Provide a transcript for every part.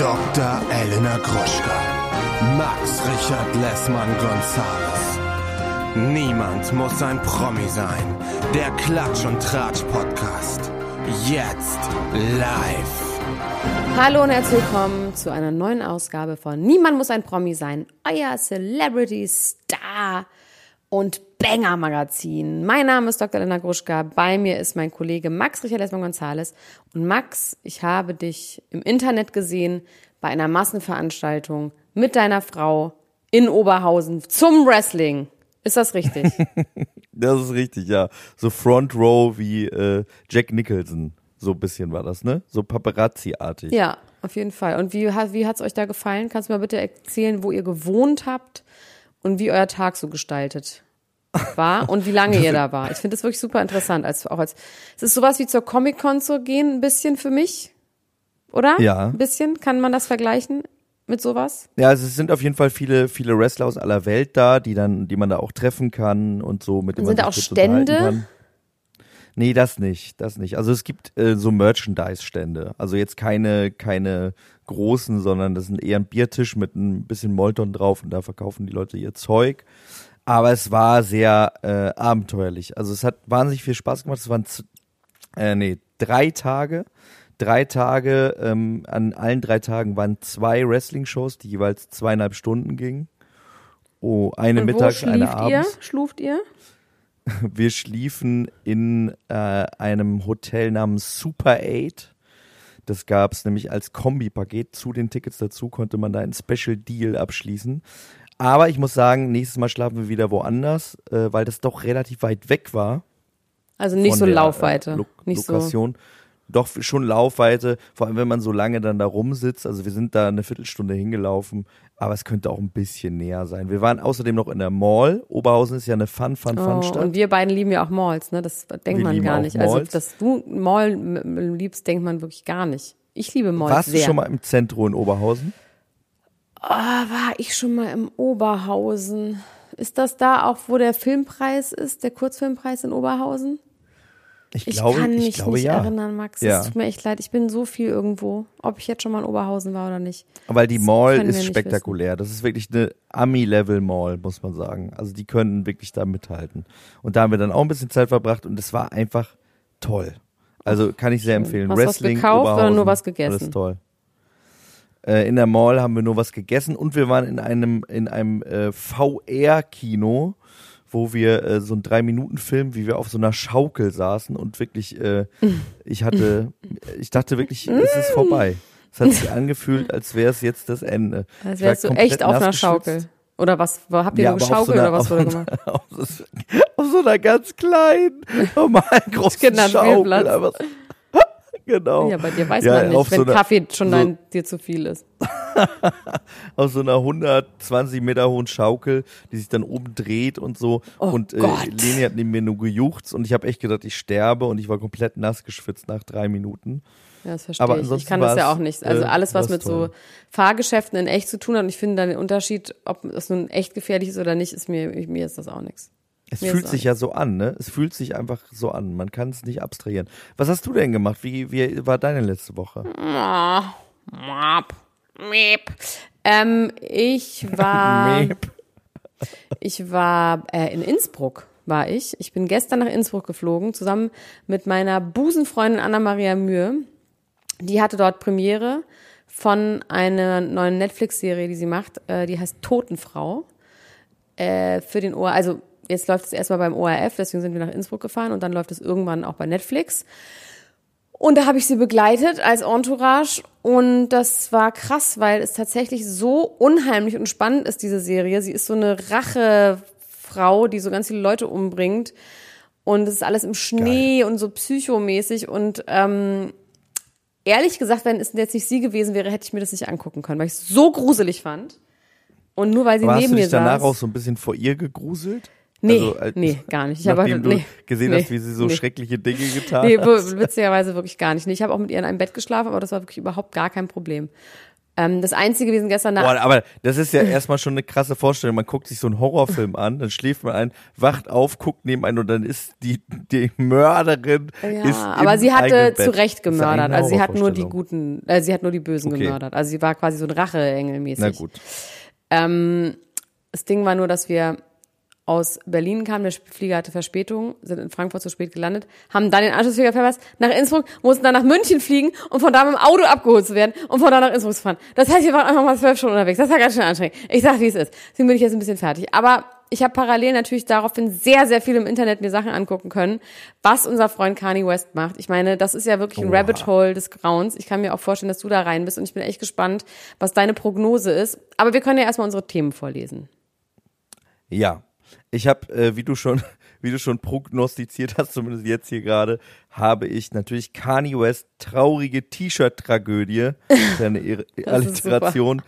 Dr. Elena Gruschka. Max Richard Lessmann Gonzales. Niemand muss ein Promi sein. Der Klatsch und Tratsch Podcast. Jetzt live. Hallo und herzlich willkommen zu einer neuen Ausgabe von Niemand muss ein Promi sein. Euer Celebrity Star und Banger Magazin. Mein Name ist Dr. Elena Gruschka. Bei mir ist mein Kollege Max Richard Lesmann Gonzales. Und Max, ich habe dich im Internet gesehen bei einer Massenveranstaltung mit deiner Frau in Oberhausen zum Wrestling. Ist das richtig? das ist richtig, ja. So Front Row wie äh, Jack Nicholson. So ein bisschen war das, ne? So Paparazzi-artig. Ja, auf jeden Fall. Und wie, wie hat es euch da gefallen? Kannst du mal bitte erzählen, wo ihr gewohnt habt und wie euer Tag so gestaltet war und wie lange ihr da war. Ich finde das wirklich super interessant. Als, auch als, es ist sowas wie zur Comic-Con zu gehen, ein bisschen für mich. Oder? Ja. Ein bisschen. Kann man das vergleichen mit sowas? Ja, also es sind auf jeden Fall viele, viele Wrestler aus aller Welt da, die dann, die man da auch treffen kann und so mit dem Sind da auch Stände? Nee, das nicht, das nicht. Also es gibt äh, so Merchandise-Stände. Also jetzt keine, keine großen, sondern das ist eher ein Biertisch mit ein bisschen Molton drauf und da verkaufen die Leute ihr Zeug. Aber es war sehr äh, abenteuerlich. Also es hat wahnsinnig viel Spaß gemacht. Es waren äh, nee, drei Tage. Drei Tage, ähm, an allen drei Tagen waren zwei Wrestling-Shows, die jeweils zweieinhalb Stunden gingen. Oh, eine und mittags, eine abends. Ihr? Schluft ihr? Wir schliefen in äh, einem Hotel namens Super 8. Das gab es nämlich als Kombipaket zu den Tickets dazu, konnte man da einen Special Deal abschließen. Aber ich muss sagen, nächstes Mal schlafen wir wieder woanders, äh, weil das doch relativ weit weg war. Also nicht so der, Laufweite. Äh, Lo nicht Lokation. So. Doch schon Laufweite, vor allem wenn man so lange dann da rumsitzt. Also wir sind da eine Viertelstunde hingelaufen, aber es könnte auch ein bisschen näher sein. Wir waren außerdem noch in der Mall. Oberhausen ist ja eine Fun, Fun, Fun oh, Stadt. Und wir beiden lieben ja auch Malls, ne? Das denkt wir man gar nicht. Also, Malls. Also, dass du Mall liebst, denkt man wirklich gar nicht. Ich liebe Malls Warst sehr. du schon mal im Zentrum in Oberhausen? Oh, war ich schon mal im Oberhausen? Ist das da auch, wo der Filmpreis ist, der Kurzfilmpreis in Oberhausen? Ich, glaube, ich kann mich ich glaube, nicht ja. erinnern, Max. Ja. Es tut mir echt leid. Ich bin so viel irgendwo. Ob ich jetzt schon mal in Oberhausen war oder nicht. Weil die Das Mall ist spektakulär. Das ist wirklich eine Ami-Level-Mall, muss man sagen. Also die können wirklich da mithalten. Und da haben wir dann auch ein bisschen Zeit verbracht und es war einfach toll. Also kann ich sehr empfehlen. Hast du was Wrestling, gekauft oder Oberhausen, nur was gegessen? Alles toll. Äh, in der Mall haben wir nur was gegessen und wir waren in einem in einem äh, VR-Kino, wo wir äh, so einen drei Minuten Film, wie wir auf so einer Schaukel saßen und wirklich, äh, ich hatte, ich dachte wirklich, es ist vorbei. Es hat sich angefühlt, als wäre es jetzt das Ende. Als wärst du echt auf einer Schaukel. Oder was? Habt ihr Ja, auf so geschaukelt einer- oder was wurde so gemacht? Auf so, auf so einer ganz kleinen, normalen großen Schaukel. Einfach- genau. Ja, bei dir weiß Ja, man nicht, wenn so Kaffee schon so- dein, dir zu viel ist. auf so einer 120 Meter hohen Schaukel, die sich dann oben dreht und so. Oh und äh. Leni hat neben mir nur gejuchzt und ich habe echt gedacht, ich sterbe und ich war komplett nass geschwitzt nach drei Minuten. Ja, das verstehe Aber ich. Ich kann das ja auch nicht. Also äh, alles, was mit toll. so Fahrgeschäften in echt zu tun hat, und ich finde dann den Unterschied, ob es nun echt gefährlich ist oder nicht, ist mir, mir ist das auch nichts. Es Mir fühlt sich ja so an, ne? Es fühlt sich einfach so an. Man kann es nicht abstrahieren. Was hast du denn gemacht? Wie, wie war deine letzte Woche? Ähm, ich war, ich war äh, in Innsbruck, war ich. Ich bin gestern nach Innsbruck geflogen, zusammen mit meiner Busenfreundin Anna-Maria Mühe. Die hatte dort Premiere von einer neuen Netflix-Serie, die sie macht. Äh, die heißt Totenfrau. Äh, für den ORF, also jetzt läuft es erstmal beim ORF, deswegen sind wir nach Innsbruck gefahren und dann läuft es irgendwann auch bei Netflix. Und da habe ich sie begleitet als Entourage und das war krass, weil es tatsächlich so unheimlich und spannend ist, diese Serie. Sie ist so eine Rachefrau, die so ganz viele Leute umbringt und es ist alles im Schnee und so psychomäßig und ähm, ehrlich gesagt, wenn es jetzt nicht sie gewesen wäre, hätte ich mir das nicht angucken können, weil ich es so gruselig fand. Und nur weil sie Aber hast neben du mir dich danach saß. auch so ein bisschen vor ihr gegruselt? Nee, Also, als- nee, gar nicht. Ich habe du nee, gesehen nee, hast, wie sie so nee. schreckliche Dinge getan Nee, hat. wo- witzigerweise wirklich gar nicht. Ich habe auch mit ihr in einem Bett geschlafen, aber das war wirklich überhaupt gar kein Problem. Ähm, das Einzige, wir sind gestern nach... Boah, aber das ist ja erstmal schon eine krasse Vorstellung. Man guckt sich so einen Horrorfilm an, dann schläft man ein, wacht auf, guckt neben einen und dann ist die, die Mörderin. Ja, ist aber sie hatte zu. Recht gemördert. Also sie hat nur die guten, äh, sie hat nur die Bösen Okay. gemördert. Also sie war quasi so ein Racheengel mäßig. Na gut. Ähm, das Ding war nur, dass wir aus Berlin kamen, der Flieger hatte Verspätung, sind in Frankfurt zu spät gelandet, haben dann den Anschlussflieger verpasst, nach Innsbruck, mussten dann nach München fliegen und von da mit dem Auto abgeholt zu werden und von da nach Innsbruck zu fahren. Das heißt, wir waren einfach mal zwölf Stunden unterwegs. Das war ganz schön anstrengend. Ich sag, wie es ist. Deswegen bin ich jetzt ein bisschen fertig. Aber ich habe parallel natürlich daraufhin sehr, sehr viel im Internet mir Sachen angucken können, was unser Freund Kanye West macht. Ich meine, das ist ja wirklich ein Oha. Rabbit Hole des Grauens. Ich kann mir auch vorstellen, dass du da rein bist und ich bin echt gespannt, was deine Prognose ist. Aber wir können ja erstmal unsere Themen vorlesen. Ja, ich habe, äh, wie du schon, wie du schon prognostiziert hast, zumindest jetzt hier gerade, habe ich natürlich Kanye West traurige T-Shirt-Tragödie, seine Ir- Alliteration.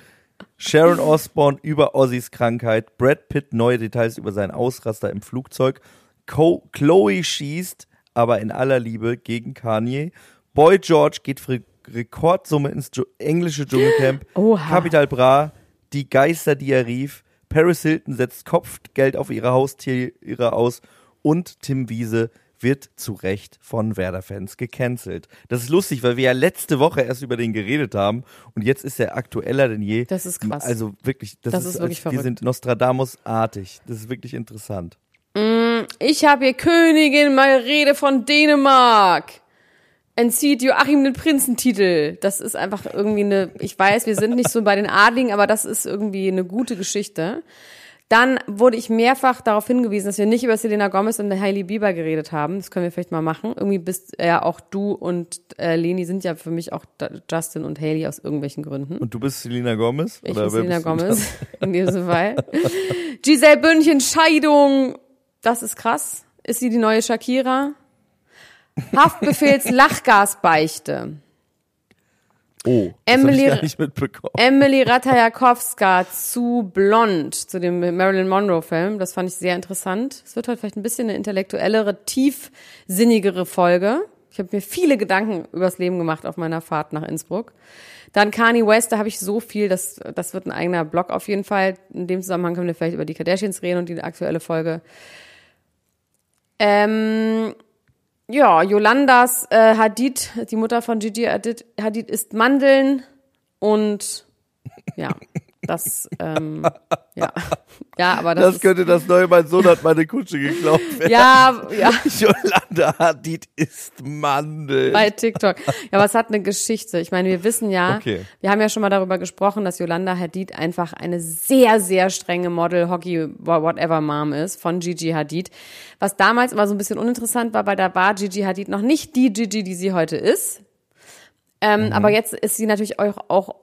Sharon Osbourne über Ozzys Krankheit, Brad Pitt neue Details über seinen Ausraster im Flugzeug, Co Chloe schießt, aber in aller Liebe gegen Kanye, Boy George geht für Rekordsumme ins englische Dschungelcamp, Oha. Capital Bra, die Geister, die er rief, Paris Hilton setzt Kopfgeld auf ihre Haustiere aus und Tim Wiese wird zu Recht von Werder-Fans gecancelt. Das ist lustig, weil wir ja letzte Woche erst über den geredet haben und jetzt ist er aktueller denn je. Das ist krass. Also wirklich, das, Das ist, ist wirklich als, wir verrückt. sind Nostradamus-artig. Das ist wirklich interessant. Ich habe hier Königin Margarete von Dänemark. Entzieht Joachim den Prinzentitel. Das ist einfach irgendwie eine, ich weiß, wir sind nicht so bei den Adligen, aber das ist irgendwie eine gute Geschichte. Dann wurde ich mehrfach darauf hingewiesen, dass wir nicht über Selena Gomez und Hailey Bieber geredet haben. Das können wir vielleicht mal machen. Irgendwie bist ja auch du und äh, Leni sind ja für mich auch Justin und Hailey aus irgendwelchen Gründen. Und du bist Selena Gomez? Ich Oder bin Selena Gomez in diesem Fall. Giselle Bündchen, Scheidung. Das ist krass. Ist sie die neue Shakira? Haftbefehls Lachgasbeichte. Oh, das Emily- hab ich gar nicht mitbekommen. Emily Ratajkowska zu Blond, zu dem Marilyn Monroe-Film. Das fand ich sehr interessant. Es wird heute vielleicht ein bisschen eine intellektuellere, tiefsinnigere Folge. Ich habe mir viele Gedanken übers Leben gemacht auf meiner Fahrt nach Innsbruck. Dann Kanye West, da habe ich so viel, das, das wird ein eigener Blog auf jeden Fall. In dem Zusammenhang können wir vielleicht über die Kardashians reden und die aktuelle Folge. Ähm, ja, Yolandas äh, Hadid, die Mutter von Gigi Hadid, Hadid isst Mandeln und ja, das, ähm, ja, ja, aber das, Das könnte das neue, mein Sohn hat meine Kutsche geklaut werden. ja, ja, Yolanda Hadid ist Mandel. bei TikTok. Ja, aber es hat eine Geschichte. Ich meine, wir wissen ja, Okay. wir haben ja schon mal darüber gesprochen, dass Yolanda Hadid einfach eine sehr, sehr strenge Model, Hockey, whatever Mom ist von Gigi Hadid. Was damals immer so ein bisschen uninteressant war, weil da war Gigi Hadid noch nicht die Gigi, die sie heute ist. Ähm, Aber jetzt ist sie natürlich auch, auch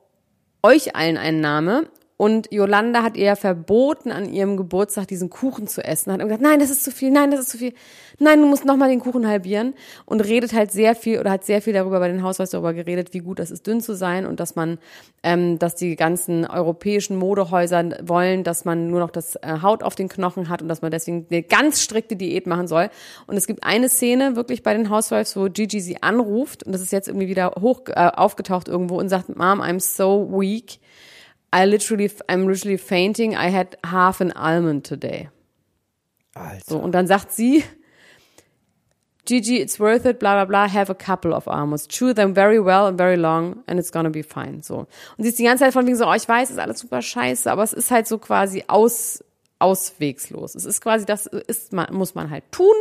euch allen ein Name. Und Yolanda hat ihr verboten, an ihrem Geburtstag diesen Kuchen zu essen. Hat immer gesagt, nein, das ist zu viel, nein, das ist zu viel. Nein, du musst nochmal den Kuchen halbieren. Und redet halt sehr viel oder hat sehr viel darüber bei den Haushalts darüber geredet, wie gut das ist, dünn zu sein und dass man, ähm, dass die ganzen europäischen Modehäuser wollen, dass man nur noch das äh, Haut auf den Knochen hat und dass man deswegen eine ganz strikte Diät machen soll. Und es gibt eine Szene wirklich bei den Housewives, wo Gigi sie anruft und das ist jetzt irgendwie wieder hoch äh, aufgetaucht irgendwo und sagt, Mom, I'm so weak. I literally, I'm literally fainting. I had half an almond today. Alter. So, und dann sagt sie, Gigi, it's worth it, bla bla bla, have a couple of almonds. Chew them very well and very long and it's gonna be fine. So. Und sie ist die ganze Zeit von wegen so, oh, ich weiß, ist alles super scheiße, aber es ist halt so quasi aus, auswegslos. Es ist quasi, das ist, man, muss man halt tun.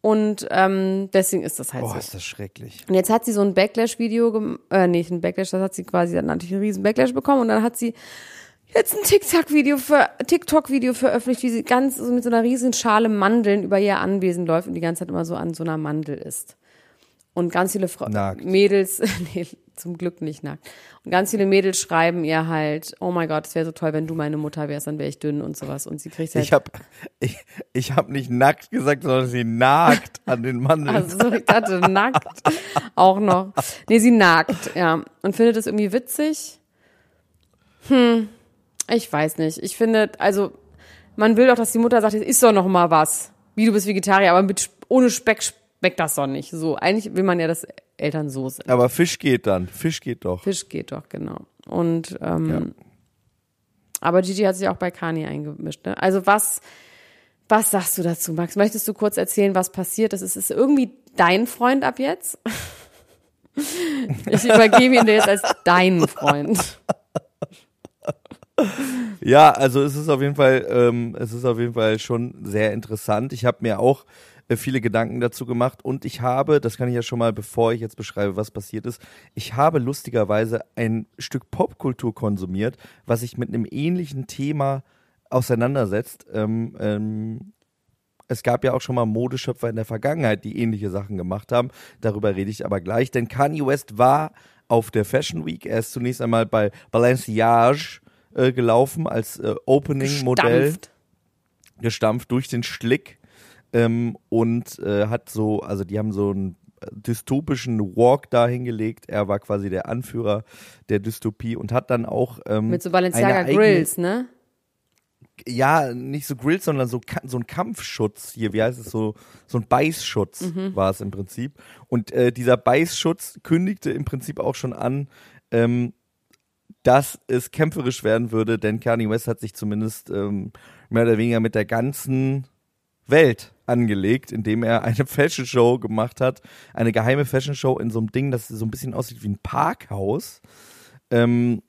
Und ähm, deswegen ist das halt Boah, so. ist das schrecklich. Und jetzt hat sie so ein Backlash-Video, äh, nee, ein Backlash, das hat sie quasi, dann natürlich einen riesen Backlash bekommen und dann hat sie jetzt ein TikTok-Video für, TikTok-Video veröffentlicht, wie sie ganz so mit so einer riesen Schale Mandeln über ihr Anwesen läuft und die ganze Zeit immer so an so einer Mandel ist. Und ganz viele Fra Nackt. Mädels, nee, zum Glück nicht nackt. Und ganz viele Mädels schreiben ihr halt, oh mein Gott, es wäre so toll, wenn du meine Mutter wärst, dann wäre ich dünn und sowas. Und sie kriegt halt Ich hab, ich, ich hab nicht nackt gesagt, sondern sie nagt an den Mandeln. Also ich dachte nackt auch noch. Nee, sie nagt, ja. Und findet es irgendwie witzig. Hm, ich weiß nicht. Ich finde, also man will doch, dass die Mutter sagt, jetzt isst doch noch mal was. Wie du bist Vegetarier, aber mit, ohne Speck schmeckt das doch nicht. So, eigentlich will man ja, dass Eltern so sind. Aber Fisch geht dann. Fisch geht doch. Fisch geht doch, genau. Und ähm, aber Gigi hat sich auch bei Kanye eingemischt. Ne? Also was, was sagst du dazu, Max? Möchtest du kurz erzählen, was passiert ist? Es ist irgendwie dein Freund ab jetzt. Ich übergebe ihn dir jetzt als deinen Freund. Ja, also es ist auf jeden Fall, ähm, es ist auf jeden Fall schon sehr interessant. Ich habe mir auch viele Gedanken dazu gemacht und ich habe, das kann ich ja schon mal, bevor ich jetzt beschreibe, was passiert ist, ich habe lustigerweise ein Stück Popkultur konsumiert, was sich mit einem ähnlichen Thema auseinandersetzt. Ähm, ähm, es gab ja auch schon mal Modeschöpfer in der Vergangenheit, die ähnliche Sachen gemacht haben. Darüber rede ich aber gleich, denn Kanye West war auf der Fashion Week. Er ist zunächst einmal bei Balenciage äh, gelaufen als äh, Opening-Modell, Gestampft. gestampft durch den Schlick ähm, und äh, hat so, also die haben so einen dystopischen Walk da hingelegt. Er war quasi der Anführer der Dystopie und hat dann auch ähm, Mit so Balenciaga Grills, ne? ja, nicht so Grills, sondern so, so ein Kampfschutz hier, wie heißt es, so, so ein Beißschutz war es im Prinzip. Und äh, dieser Beißschutz kündigte im Prinzip auch schon an, ähm, dass es kämpferisch werden würde, denn Kanye West hat sich zumindest ähm, mehr oder weniger mit der ganzen Welt angelegt, indem er eine Fashion Show gemacht hat, eine geheime Fashion Show in so einem Ding, das so ein bisschen aussieht wie ein Parkhaus. Ähm,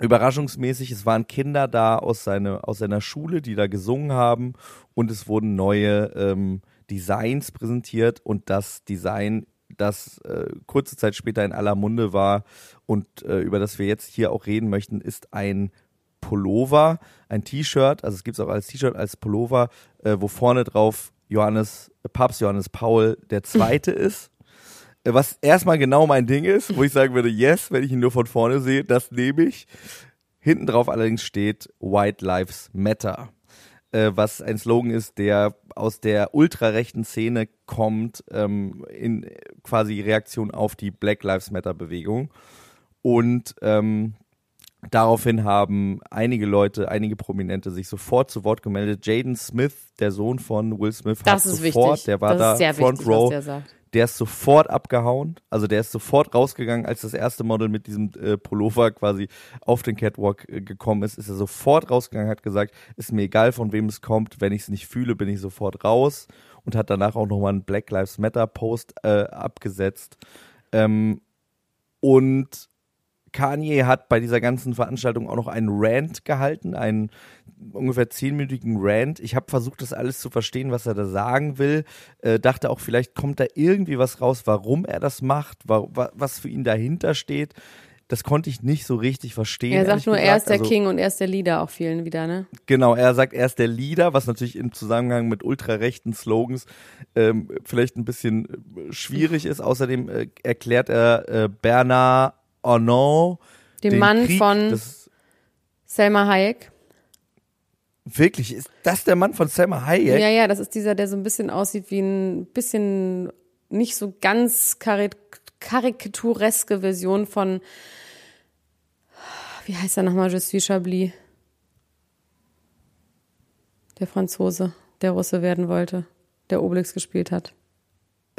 überraschungsmäßig, es waren Kinder da aus, seine, aus seiner Schule, die da gesungen haben. Und es wurden neue ähm, Designs präsentiert. Und das Design, das äh, kurze Zeit später in aller Munde war und äh, über das wir jetzt hier auch reden möchten, ist ein Pullover, ein T-Shirt, also es gibt es auch als T-Shirt, als Pullover, äh, wo vorne drauf Johannes, Papst Johannes Paul der Zweite ist. Äh, Was erstmal genau mein Ding ist, wo ich sagen würde, yes, wenn ich ihn nur von vorne sehe, das nehme ich. Hinten drauf allerdings steht White Lives Matter, äh, was ein Slogan ist, der aus der ultrarechten Szene kommt, ähm, in äh, quasi Reaktion auf die Black Lives Matter Bewegung. Und ähm, Daraufhin haben einige Leute, einige Prominente sich sofort zu Wort gemeldet. Jaden Smith, der Sohn von Will Smith, Das hat sofort, wichtig. der war das da Front wichtig, Row, der der ist sofort abgehauen. Also der ist sofort rausgegangen, als das erste Model mit diesem äh, Pullover quasi auf den Catwalk äh, gekommen ist, ist er sofort rausgegangen, hat gesagt, ist mir egal, von wem es kommt, wenn ich es nicht fühle, bin ich sofort raus und hat danach auch nochmal einen Black Lives Matter Post äh, abgesetzt. Ähm, und Kanye hat bei dieser ganzen Veranstaltung auch noch einen Rant gehalten, einen ungefähr zehnminütigen Rant. Ich habe versucht, das alles zu verstehen, was er da sagen will. Äh, dachte auch, vielleicht kommt da irgendwie was raus, warum er das macht, wa wa was für ihn dahinter steht. Das konnte ich nicht so richtig verstehen. Er sagt nur, er gesagt. ist der Also, King und er ist der Leader auch vielen wieder, ne? Genau, er sagt, er ist der Leader, was natürlich im Zusammenhang mit ultrarechten Slogans ähm, vielleicht ein bisschen schwierig ist. Außerdem äh, erklärt er äh, Bernard Arnault, Den, den Mann Krieg, von das, Selma Hayek. Wirklich, ist das der Mann von Selma Hayek? Ja, ja, das ist dieser, der so ein bisschen aussieht wie ein bisschen nicht so ganz karik karikatureske Version von, wie heißt er nochmal, Je suis Chablis? Der Franzose, der Russe werden wollte, der Obelix gespielt hat.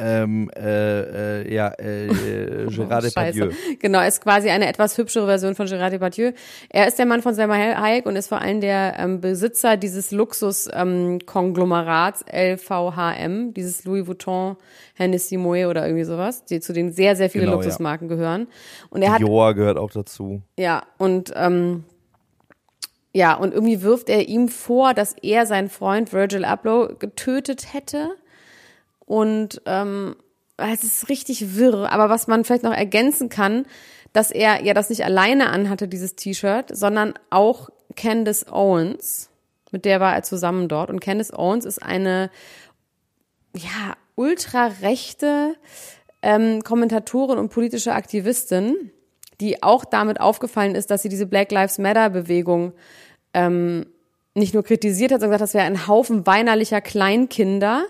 Ähm, äh, äh, ja, äh, äh, Gérard Depardieu. Scheiße. Genau, ist quasi eine etwas hübschere Version von Gérard Depardieu. Er ist der Mann von Selma Hayek und ist vor allem der ähm, Besitzer dieses Luxus-Konglomerats LVHM, dieses Louis Vuitton, Hennessy Moet oder irgendwie sowas, die zu denen sehr, sehr viele Genau, Luxusmarken gehören. Und er hat Joa gehört auch dazu. ja, und ähm, ja, und irgendwie wirft er ihm vor, dass er seinen Freund Virgil Abloh getötet hätte. Und ähm, es ist richtig wirr. Aber was man vielleicht noch ergänzen kann, dass er ja das nicht alleine anhatte, dieses T-Shirt, sondern auch Candace Owens, mit der war er zusammen dort. Und Candace Owens ist eine ja, ultrarechte ähm, Kommentatorin und politische Aktivistin, die auch damit aufgefallen ist, dass sie diese Black Lives Matter Bewegung ähm, nicht nur kritisiert hat, sondern gesagt, das wäre ein Haufen weinerlicher Kleinkinder.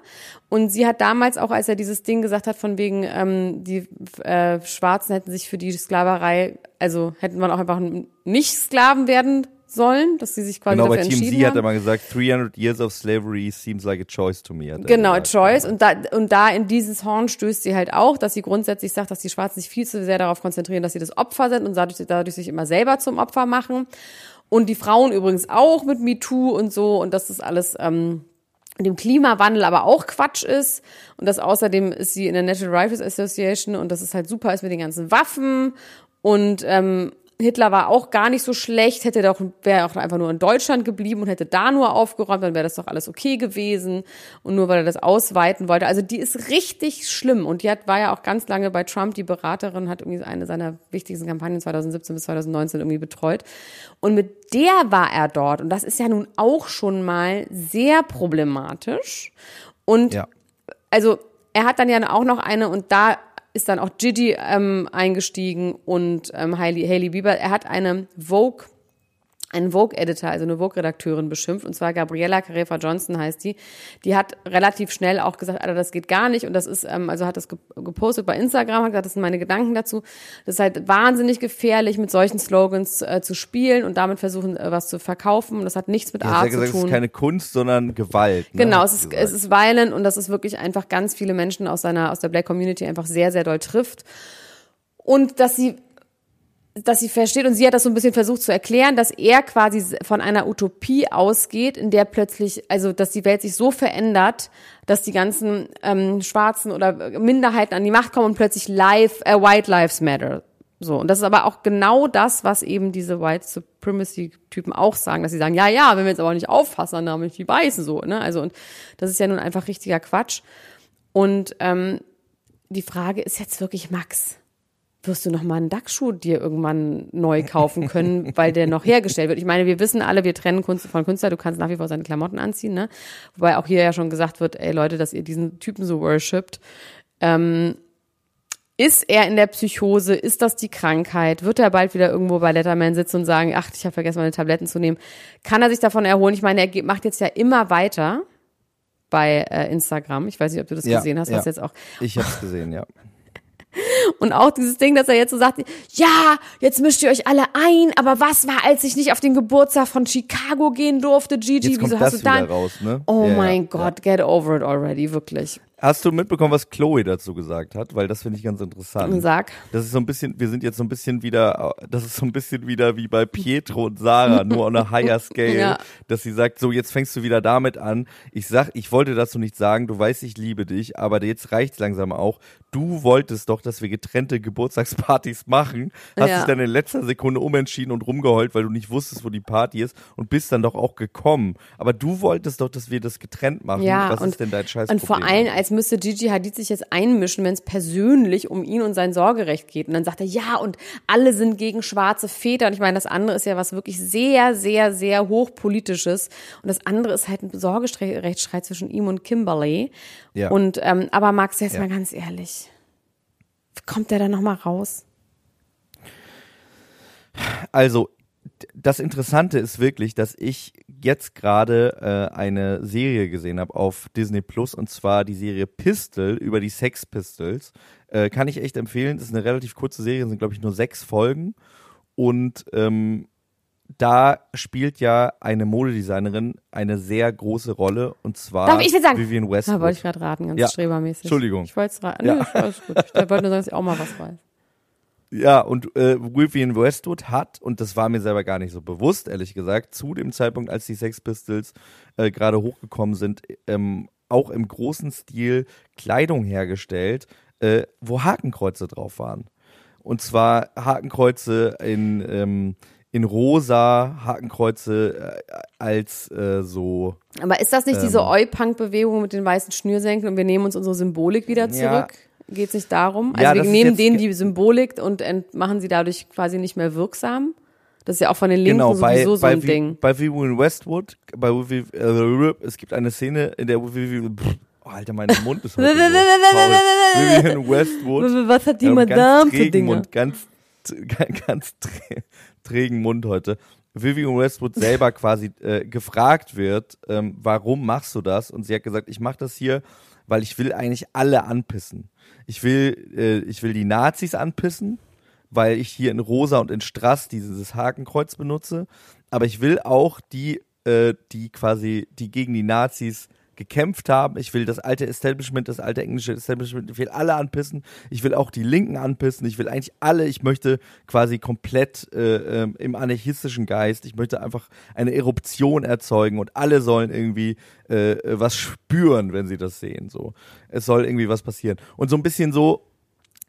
Und sie hat damals auch, als er dieses Ding gesagt hat, von wegen, ähm, die äh, Schwarzen hätten sich für die Sklaverei, also hätten man auch einfach nicht Sklaven werden sollen, dass sie sich quasi Genau, bei dafür entschieden hat er mal gesagt, 300 years of slavery seems like a choice to me. Genau, gesagt. Choice. Und da, und da in dieses Horn stößt sie halt auch, dass sie grundsätzlich sagt, dass die Schwarzen sich viel zu sehr darauf konzentrieren, dass sie das Opfer sind und dadurch, dadurch sich immer selber zum Opfer machen. Und die Frauen übrigens auch mit MeToo und so. Und dass das alles ähm, dem Klimawandel aber auch Quatsch ist. Und dass außerdem ist sie in der National Rifles Association und dass es halt super ist mit den ganzen Waffen. Und ähm, Hitler war auch gar nicht so schlecht, hätte doch wäre auch einfach nur in Deutschland geblieben und hätte da nur aufgeräumt, dann wäre das doch alles okay gewesen. Und nur weil er das ausweiten wollte. Also die ist richtig schlimm. Und die hat war ja auch ganz lange bei Trump die Beraterin, hat irgendwie eine seiner wichtigsten Kampagnen 2017 bis 2019 irgendwie betreut. Und mit der war er dort. Und das ist ja nun auch schon mal sehr problematisch. Und Ja. also er hat dann ja auch noch eine und da ist dann auch Gigi ähm, eingestiegen und ähm, Hailey, Hailey Bieber. Er hat eine Vogue, einen Vogue-Editor, also eine Vogue-Redakteurin beschimpft, und zwar Gabriella Carefa Johnson heißt die. Die hat relativ schnell auch gesagt, Alter, das geht gar nicht. Und das ist, ähm, also hat das ge- gepostet bei Instagram, hat gesagt, das sind meine Gedanken dazu. Das ist halt wahnsinnig gefährlich, mit solchen Slogans äh, zu spielen und damit versuchen, äh, was zu verkaufen. Und das hat nichts mit hat Art ja gesagt, zu es tun. ist keine Kunst, sondern Gewalt. Ne? Genau, es ist, gesagt. es ist violent und das ist wirklich einfach ganz viele Menschen aus seiner, aus der Black Community einfach sehr, sehr doll trifft. Und dass sie, dass sie versteht, und sie hat das so ein bisschen versucht zu erklären, dass er quasi von einer Utopie ausgeht, in der plötzlich, also dass die Welt sich so verändert, dass die ganzen ähm, Schwarzen oder Minderheiten an die Macht kommen und plötzlich live, äh, White Lives Matter. So, und das ist aber auch genau das, was eben diese White Supremacy-Typen auch sagen, dass sie sagen, ja, ja, wenn wir jetzt aber nicht aufpassen, dann haben wir die Weißen so, ne? Also, und das ist ja nun einfach richtiger Quatsch. Und ähm, die Frage ist jetzt wirklich, Max, wirst du noch mal einen Duckschuh dir irgendwann neu kaufen können, weil der noch hergestellt wird. Ich meine, wir wissen alle, wir trennen Kunst von Künstler, du kannst nach wie vor seine Klamotten anziehen, ne? Wobei auch hier ja schon gesagt wird, ey Leute, dass ihr diesen Typen so worshipt. Ähm, ist er in der Psychose? Ist das die Krankheit? Wird er bald wieder irgendwo bei Letterman sitzen und sagen, ach, ich habe vergessen, meine Tabletten zu nehmen? Kann er sich davon erholen? Ich meine, er macht jetzt ja immer weiter bei äh, Instagram. Ich weiß nicht, ob du das Ja, gesehen hast, ja. was jetzt auch Ich hab's gesehen, ja. Und auch dieses Ding, dass er jetzt so sagt, ja, jetzt mischt ihr euch alle ein, aber was war, als ich nicht auf den Geburtstag von Chicago gehen durfte, Gigi? Jetzt Wieso hast du dann? raus, ne? Oh Ja, mein ja, Gott, get over it already, wirklich. Hast du mitbekommen, was Chloe dazu gesagt hat? Weil das finde ich ganz interessant. Sag. Das ist so ein bisschen, wir sind jetzt so ein bisschen wieder, das ist so ein bisschen wieder wie bei Pietro und Sarah, nur on a higher scale, Ja. dass sie sagt, so jetzt fängst du wieder damit an. Ich sag, ich wollte dazu nicht sagen, du weißt, ich liebe dich, aber jetzt reicht's langsam auch. Du wolltest doch, dass wir getrennte Geburtstagspartys machen, hast Ja. dich dann in letzter Sekunde umentschieden und rumgeheult, weil du nicht wusstest, wo die Party ist und bist dann doch auch gekommen. Aber du wolltest doch, dass wir das getrennt machen. Ja, Was und, ist denn dein Scheiß? und vor allem, als müsste Gigi Hadid sich jetzt einmischen, wenn es persönlich um ihn und sein Sorgerecht geht. Und dann sagt er, ja, und alle sind gegen schwarze Väter. Und ich meine, das andere ist ja was wirklich sehr, sehr, sehr hochpolitisches. Und das andere ist halt ein Sorgerechtsstreit zwischen ihm und Kimberly. Ja. Und, ähm, aber Max, jetzt Ja. mal ganz ehrlich. Kommt der da nochmal raus? Also, das Interessante ist wirklich, dass ich jetzt gerade äh, eine Serie gesehen habe auf Disney Plus und zwar die Serie Pistol über die Sex Pistols. Äh, kann ich echt empfehlen. Das ist eine relativ kurze Serie, sind glaube ich nur sechs Folgen und ähm, da spielt ja eine Modedesignerin eine sehr große Rolle und zwar Darf ich sagen? Vivian Da Westwood. wollte ich gerade raten, ganz Ja. strebermäßig. Entschuldigung. Ich wollte es raten. Ja. Nee, alles gut. Ich wollte nur sagen, dass ich auch mal was weiß. Ja, und äh, Vivian Westwood hat, und das war mir selber gar nicht so bewusst, ehrlich gesagt, zu dem Zeitpunkt, als die Sex Pistols äh, gerade hochgekommen sind, ähm, auch im großen Stil Kleidung hergestellt, äh, wo Hakenkreuze drauf waren. Und zwar Hakenkreuze in, ähm, in rosa, Hakenkreuze äh, als äh, so Aber ist das nicht diese Ähm. Oi-Punk-Bewegung mit den weißen Schnürsenkeln und wir nehmen uns unsere Symbolik wieder Ja. Geht es nicht darum? Ja, Also das wir nehmen denen die Symbolik und machen sie dadurch quasi nicht mehr wirksam? Das ist ja auch von den Linken genau, bei, sowieso so bei, ein Vi- Ding. bei Vivian Westwood, bei Vivi, äh, es gibt eine Szene, in der Vivi, oh, Alter, mein Mund ist heute so. Vivian Westwood, Was hat die ähm, Madame ganz für trägen Dinge? Mund, ganz, ganz, ganz trä- trägen Mund heute. Vivian Westwood selber quasi äh, gefragt wird, ähm, warum machst du das? Und sie hat gesagt, ich mache das hier, weil ich will eigentlich alle anpissen. Ich will, äh, ich will die Nazis anpissen, weil ich hier in Rosa und in Strass dieses Hakenkreuz benutze. Aber ich will auch die, äh, die quasi, die gegen die Nazis gekämpft haben. Ich will das alte Establishment, das alte englische Establishment, ich will alle anpissen. Ich will auch die Linken anpissen. Ich will eigentlich alle. Ich möchte quasi komplett äh, äh, im anarchistischen Geist. Ich möchte einfach eine Eruption erzeugen und alle sollen irgendwie äh, was spüren, wenn sie das sehen. So, es soll irgendwie was passieren. Und so ein bisschen so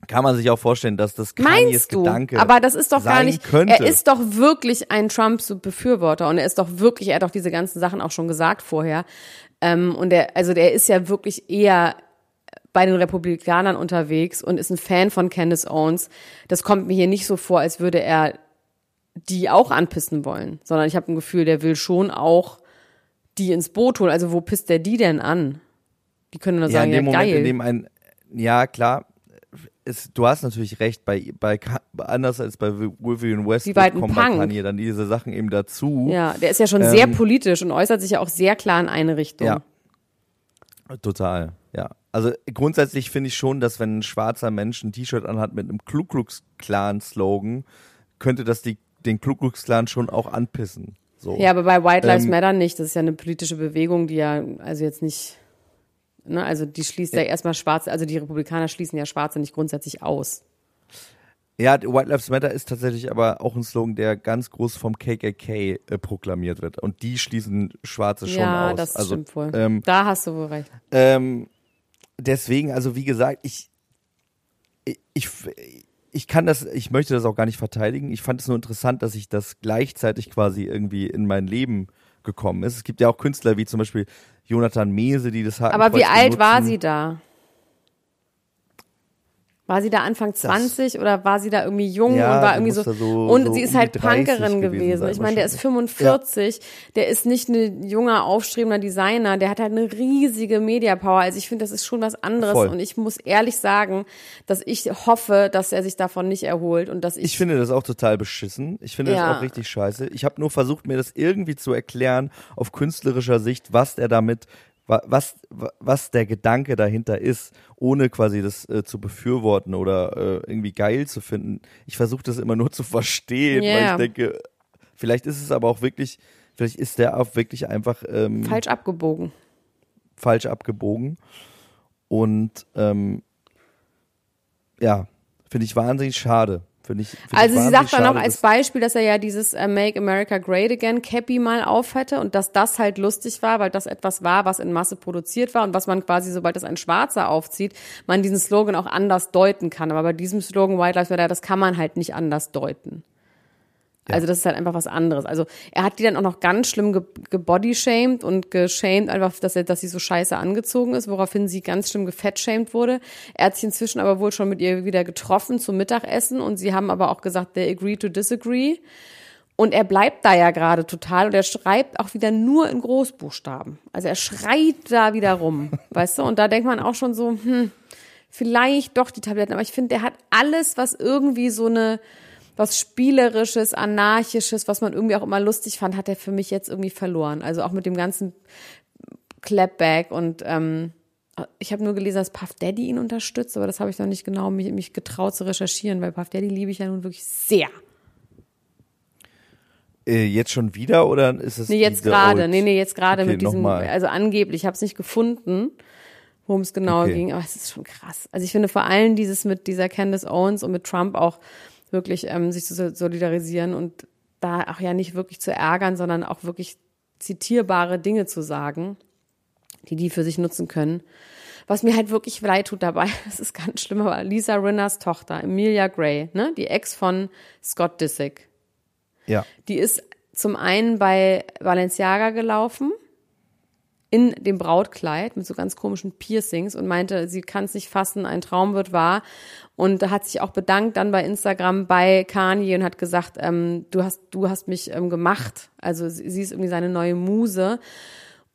kann man sich auch vorstellen, dass das Kanyes Meinst du? Gedanke Aber das ist doch gar nicht. Könnte. Er ist doch wirklich ein Trump-Befürworter und er ist doch wirklich, er hat doch diese ganzen Sachen auch schon gesagt vorher. Ähm, und er, also der ist ja wirklich eher bei den Republikanern unterwegs und ist ein Fan von Candace Owens. Das kommt mir hier nicht so vor, als würde er die auch anpissen wollen, sondern ich habe ein Gefühl, der will schon auch die ins Boot holen. Also wo pisst der die denn an? Die können nur ja, sagen, in dem ja, Moment, geil. in dem ein, ja klar, ist, du hast natürlich recht, bei, bei anders als bei Wolverine Westwood weit ein kommen bei Punk. Kanye dann diese Sachen eben dazu. ja, der ist ja schon sehr Ähm, politisch und äußert sich ja auch sehr klar in eine Richtung. Ja. Total, ja. Also grundsätzlich finde ich schon, dass wenn ein schwarzer Mensch ein T-Shirt anhat mit einem Ku Klux Klan Slogan, könnte das die, den Ku Klux Klan schon auch anpissen. So. Ja, aber bei White Lives Ähm, Matter nicht. Das ist ja eine politische Bewegung, die ja, also jetzt nicht, ne, also die schließt ja, erstmal Schwarze, also die Republikaner schließen ja Schwarze nicht grundsätzlich aus. Ja, White Lives Matter ist tatsächlich aber auch ein Slogan, der ganz groß vom KKK äh, proklamiert wird. Und die schließen Schwarze schon ja, aus. das also, stimmt wohl. Ähm, da hast du wohl recht. Ähm, deswegen, also wie gesagt, ich, ich, ich, ich kann das, ich möchte das auch gar nicht verteidigen. Ich fand es nur interessant, dass ich das gleichzeitig quasi irgendwie in mein Leben gekommen ist. Es gibt ja auch Künstler wie zum Beispiel Jonathan Mese, die das Hakenkreuz Aber wie alt war sie da? War sie da Anfang 20 oder war sie da irgendwie jung Ja, und war irgendwie so, so- und so sie ist um halt 30 Punkerin gewesen sein Ich meine, der ist wahrscheinlich. 45, der ist nicht ein junger, aufstrebender Designer, der hat halt eine riesige Media-Power. Also ich finde, das ist schon was anderes Voll. und ich muss ehrlich sagen, dass ich hoffe, dass er sich davon nicht erholt und dass ich, Ich finde das auch total beschissen. Ich finde Ja. das auch richtig scheiße. Ich habe nur versucht, mir das irgendwie zu erklären auf künstlerischer Sicht, was er damit, was, wa- was der Gedanke dahinter ist, ohne quasi das äh, zu befürworten oder äh, irgendwie geil zu finden. Ich versuche das immer nur zu verstehen, weil Ja. ich denke, vielleicht ist es aber auch wirklich, vielleicht ist der auch wirklich einfach ähm, falsch abgebogen. falsch abgebogen. Und ähm, ja, finde ich wahnsinnig schade. Finde ich, find Also sie sagt dann noch als Beispiel, dass er ja dieses äh, Make America Great Again Cappy mal auf hatte und dass das halt lustig war, weil das etwas war, was in Masse produziert war und was man quasi, sobald das ein Schwarzer aufzieht, man diesen Slogan auch anders deuten kann. Aber bei diesem Slogan White Lives Matter, das kann man halt nicht anders deuten. Also das ist halt einfach was anderes. Also er hat die dann auch noch ganz schlimm ge gebodyshamed und geshamed, einfach, dass er, dass sie so scheiße angezogen ist, woraufhin sie ganz schlimm gefettshamed wurde. Er hat sich inzwischen aber wohl schon mit ihr wieder getroffen zum Mittagessen und sie haben aber auch gesagt, they agree to disagree. Und er bleibt da ja gerade total und er schreibt auch wieder nur in Großbuchstaben. Also er schreit da wieder rum, weißt du? Und da denkt man auch schon so, hm, vielleicht doch die Tabletten. Aber ich finde, der hat alles, was irgendwie so eine, was Spielerisches, Anarchisches, was man irgendwie auch immer lustig fand, hat er für mich jetzt irgendwie verloren. Also auch mit dem ganzen Clapback und ähm, ich habe nur gelesen, dass Puff Daddy ihn unterstützt, aber das habe ich noch nicht genau mich, mich getraut zu recherchieren, weil Puff Daddy liebe ich ja nun wirklich sehr. Äh, jetzt schon wieder oder ist es Nee, jetzt gerade. Nee, nee, jetzt gerade Okay, mit diesem, nochmal. also angeblich, ich habe es nicht gefunden, worum es genau Okay. ging, aber es ist schon krass. Also ich finde vor allem dieses mit dieser Candace Owens und mit Trump auch wirklich ähm, sich zu so- solidarisieren und da auch ja nicht wirklich zu ärgern, sondern auch wirklich zitierbare Dinge zu sagen, die die für sich nutzen können. Was mir halt wirklich leid tut dabei, das ist ganz schlimm, aber Lisa Rinners Tochter, Emilia Gray, ne, die Ex von Scott Disick, Ja. die ist zum einen bei Balenciaga gelaufen in dem Brautkleid mit so ganz komischen Piercings und meinte, sie kann es nicht fassen, ein Traum wird wahr. Und hat sich auch bedankt dann bei Instagram bei Kanye und hat gesagt, ähm, du hast, du hast mich ähm, gemacht. Also sie, ist irgendwie seine neue Muse.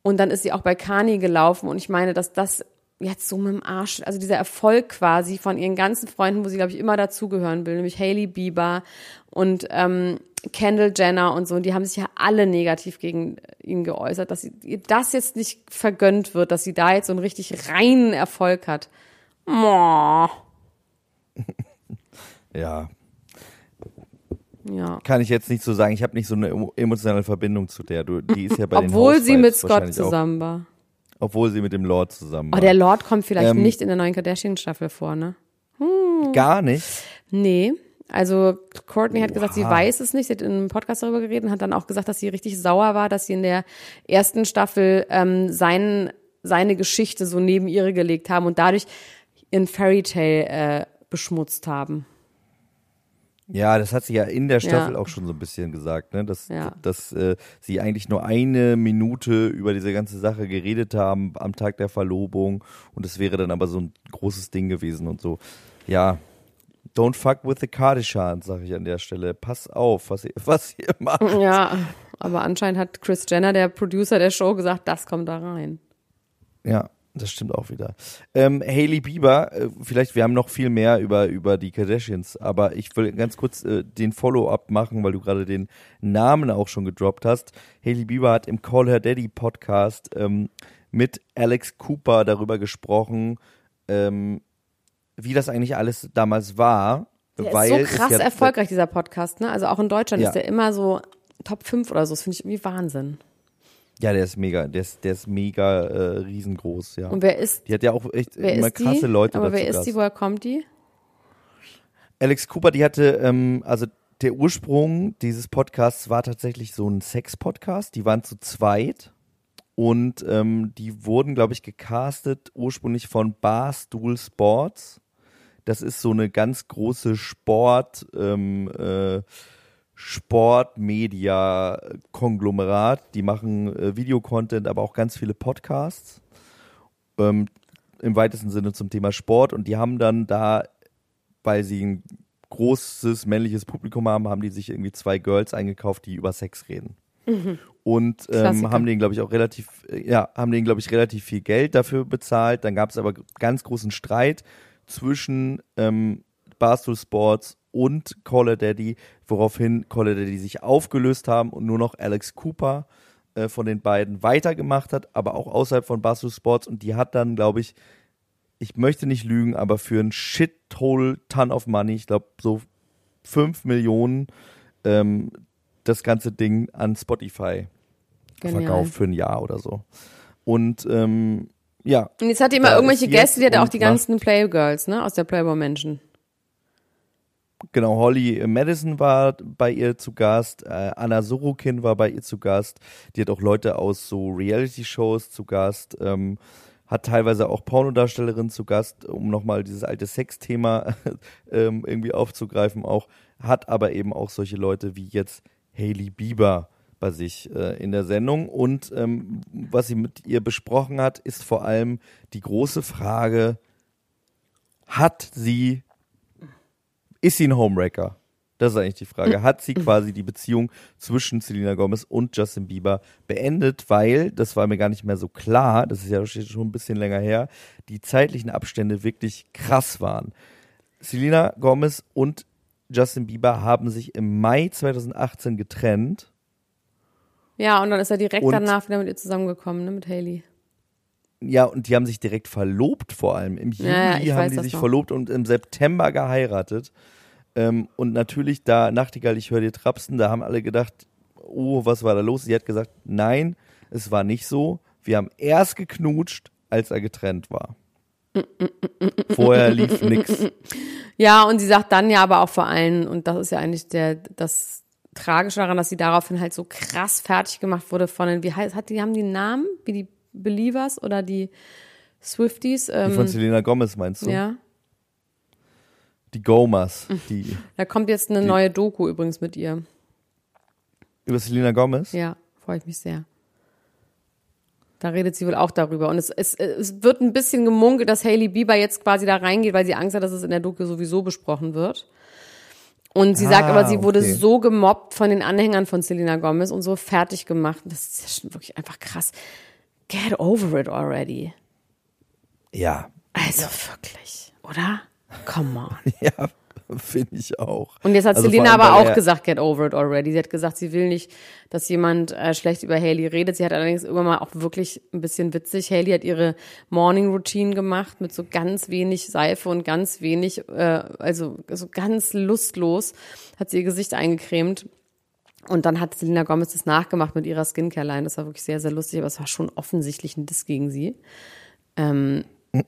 Und dann ist sie auch bei Kanye gelaufen und ich meine, dass das jetzt so mit dem Arsch, also dieser Erfolg quasi von ihren ganzen Freunden, wo sie, glaube ich, immer dazugehören will, nämlich Hailey Bieber und ähm, Kendall Jenner und so, und die haben sich ja alle negativ gegen ihn geäußert, dass sie, ihr das jetzt nicht vergönnt wird, dass sie da jetzt so einen richtig reinen Erfolg hat. Moah. Ja. Ja. Kann ich jetzt nicht so sagen. Ich habe nicht so eine emo- emotionale Verbindung zu der. Du, die ist ja bei den Obwohl sie Housewives mit Scott zusammen war. Obwohl sie mit dem Lord zusammen Oh, war. der Lord kommt vielleicht Ähm, nicht in der neuen Kardashian-Staffel vor, ne? Gar nicht. Nee. Also Courtney hat gesagt, sie Oha. weiß es nicht. Sie hat in einem Podcast darüber geredet und hat dann auch gesagt, dass sie richtig sauer war, dass sie in der ersten Staffel ähm, sein, seine Geschichte so neben ihre gelegt haben und dadurch ihren Fairy Tale äh, beschmutzt haben. Ja, das hat sie ja in der Staffel Ja. auch schon so ein bisschen gesagt, ne? dass, Ja. dass äh, sie eigentlich nur eine Minute über diese ganze Sache geredet haben am Tag der Verlobung und es wäre dann aber so ein großes Ding gewesen und so. Ja, don't fuck with the Kardashians, sage ich an der Stelle. Pass auf, was ihr, was ihr macht. Ja, aber anscheinend hat Chris Jenner, der Producer der Show, gesagt, das kommt da rein. Ja, das stimmt auch wieder. Ähm, Hailey Bieber, äh, vielleicht, wir haben noch viel mehr über, über die Kardashians, aber ich will ganz kurz äh, den Follow-up machen, weil du gerade den Namen auch schon gedroppt hast. Hailey Bieber hat im Call Her Daddy Podcast ähm, mit Alex Cooper darüber gesprochen, ähm, wie das eigentlich alles damals war. Der weil ist so krass ja, erfolgreich, dieser Podcast, ne? Also auch in Deutschland Ja. ist der immer so Top 5 oder so. Das finde ich irgendwie Wahnsinn. Ja, der ist mega, der ist, der ist mega äh, riesengroß, ja. Und wer ist, Die hat ja auch echt immer ist die? krasse Leute aber dazu wer ist die, woher kommt die? Alex Cooper, die hatte, ähm, also der Ursprung dieses Podcasts war tatsächlich so ein Sex-Podcast. Die waren zu zweit und ähm, die wurden, glaube ich, gecastet ursprünglich von Barstool Sports. Das ist so eine ganz große Sport, ähm, äh, Sportmedia-Konglomerat. Die machen äh, Videocontent, aber auch ganz viele Podcasts. Ähm, Im weitesten Sinne zum Thema Sport. Und die haben dann da weil sie ein großes männliches Publikum haben, haben die sich irgendwie zwei Girls eingekauft, die über Sex reden. Und ähm, haben denen, glaube ich, auch relativ, äh, ja, haben denen, glaube ich, relativ viel Geld dafür bezahlt. Dann gab es aber ganz großen Streit zwischen ähm, Barstool Sports und Caller Daddy, woraufhin Caller Daddy sich aufgelöst haben und nur noch Alex Cooper äh, von den beiden weitergemacht hat, aber auch außerhalb von Barstool Sports. Und die hat dann, glaube ich, ich möchte nicht lügen, aber für ein Shithole Ton of Money, ich glaube so 5 Millionen, ähm, das ganze Ding an Spotify Genial. verkauft für ein Jahr oder so. Und ähm, ja, Und jetzt hat die immer irgendwelche Gäste, die hat auch die ganzen Playgirls, ne, aus der Playboy Mansion. Genau, Holly Madison war bei ihr zu Gast, äh, Anna Sorokin war bei ihr zu Gast, die hat auch Leute aus so Reality-Shows zu Gast, ähm, hat teilweise auch Pornodarstellerinnen zu Gast, um nochmal dieses alte Sex-Thema ähm, irgendwie aufzugreifen auch, hat aber eben auch solche Leute wie jetzt Hailey Bieber bei sich äh, in der Sendung. Und ähm, was sie mit ihr besprochen hat, ist vor allem die große Frage, hat sie, ist sie ein Homewrecker? Das ist eigentlich die Frage. Hat sie quasi die Beziehung zwischen Selena Gomez und Justin Bieber beendet, weil, das war mir gar nicht mehr so klar, das ist ja schon ein bisschen länger her, die zeitlichen Abstände wirklich krass waren. Selena Gomez und Justin Bieber haben sich im Mai 2018 getrennt. Ja, und dann ist er direkt Und- danach wieder mit ihr zusammengekommen, ne, mit Haley. Ja, und die haben sich direkt verlobt vor allem. Im Juli Ja, ja, haben die sich noch. verlobt und im September geheiratet. Ähm, und natürlich da, Nachtigall, ich höre dir trapsen, da haben alle gedacht, oh, was war da los? Sie hat gesagt, nein, es war nicht so. Wir haben erst geknutscht, als er getrennt war. Vorher lief nix. Ja, und sie sagt dann ja aber auch vor allem, und das ist ja eigentlich der, das Tragische daran, dass sie daraufhin halt so krass fertig gemacht wurde von den, wie heißt, hat die, haben die einen Namen? Wie die Believers oder die Swifties? Die Ähm, von Selena Gomez meinst du? ja. Die Gomas, die Da kommt jetzt eine Die- neue Doku übrigens mit ihr. über Selena Gomez. Ja, freue ich mich sehr. Da redet sie wohl auch darüber. Und es, es, es wird ein bisschen gemunkelt, dass Hailey Bieber jetzt quasi da reingeht, weil sie Angst hat, dass es in der Doku sowieso besprochen wird. Und sie sagt Ah, aber, sie wurde okay. so gemobbt von den Anhängern von Selena Gomez und so fertig gemacht. Das ist ja schon wirklich einfach krass. Get over it already. Ja, Also wirklich, oder? Come on. ja. Finde ich auch. Und jetzt hat Also allem, aber auch gesagt, get over it already. Sie hat gesagt, sie will nicht, dass jemand äh, schlecht über Haley redet. Sie hat allerdings irgendwann mal auch wirklich ein bisschen witzig. Haley hat ihre Morning Routine gemacht mit so ganz wenig Seife und ganz wenig, äh, also so ganz lustlos hat sie ihr Gesicht eingecremt. Und dann hat Selena Gomez das nachgemacht mit ihrer Skincare-Line. Das war wirklich sehr, sehr lustig, aber es war schon offensichtlich ein Diss gegen sie. Ähm,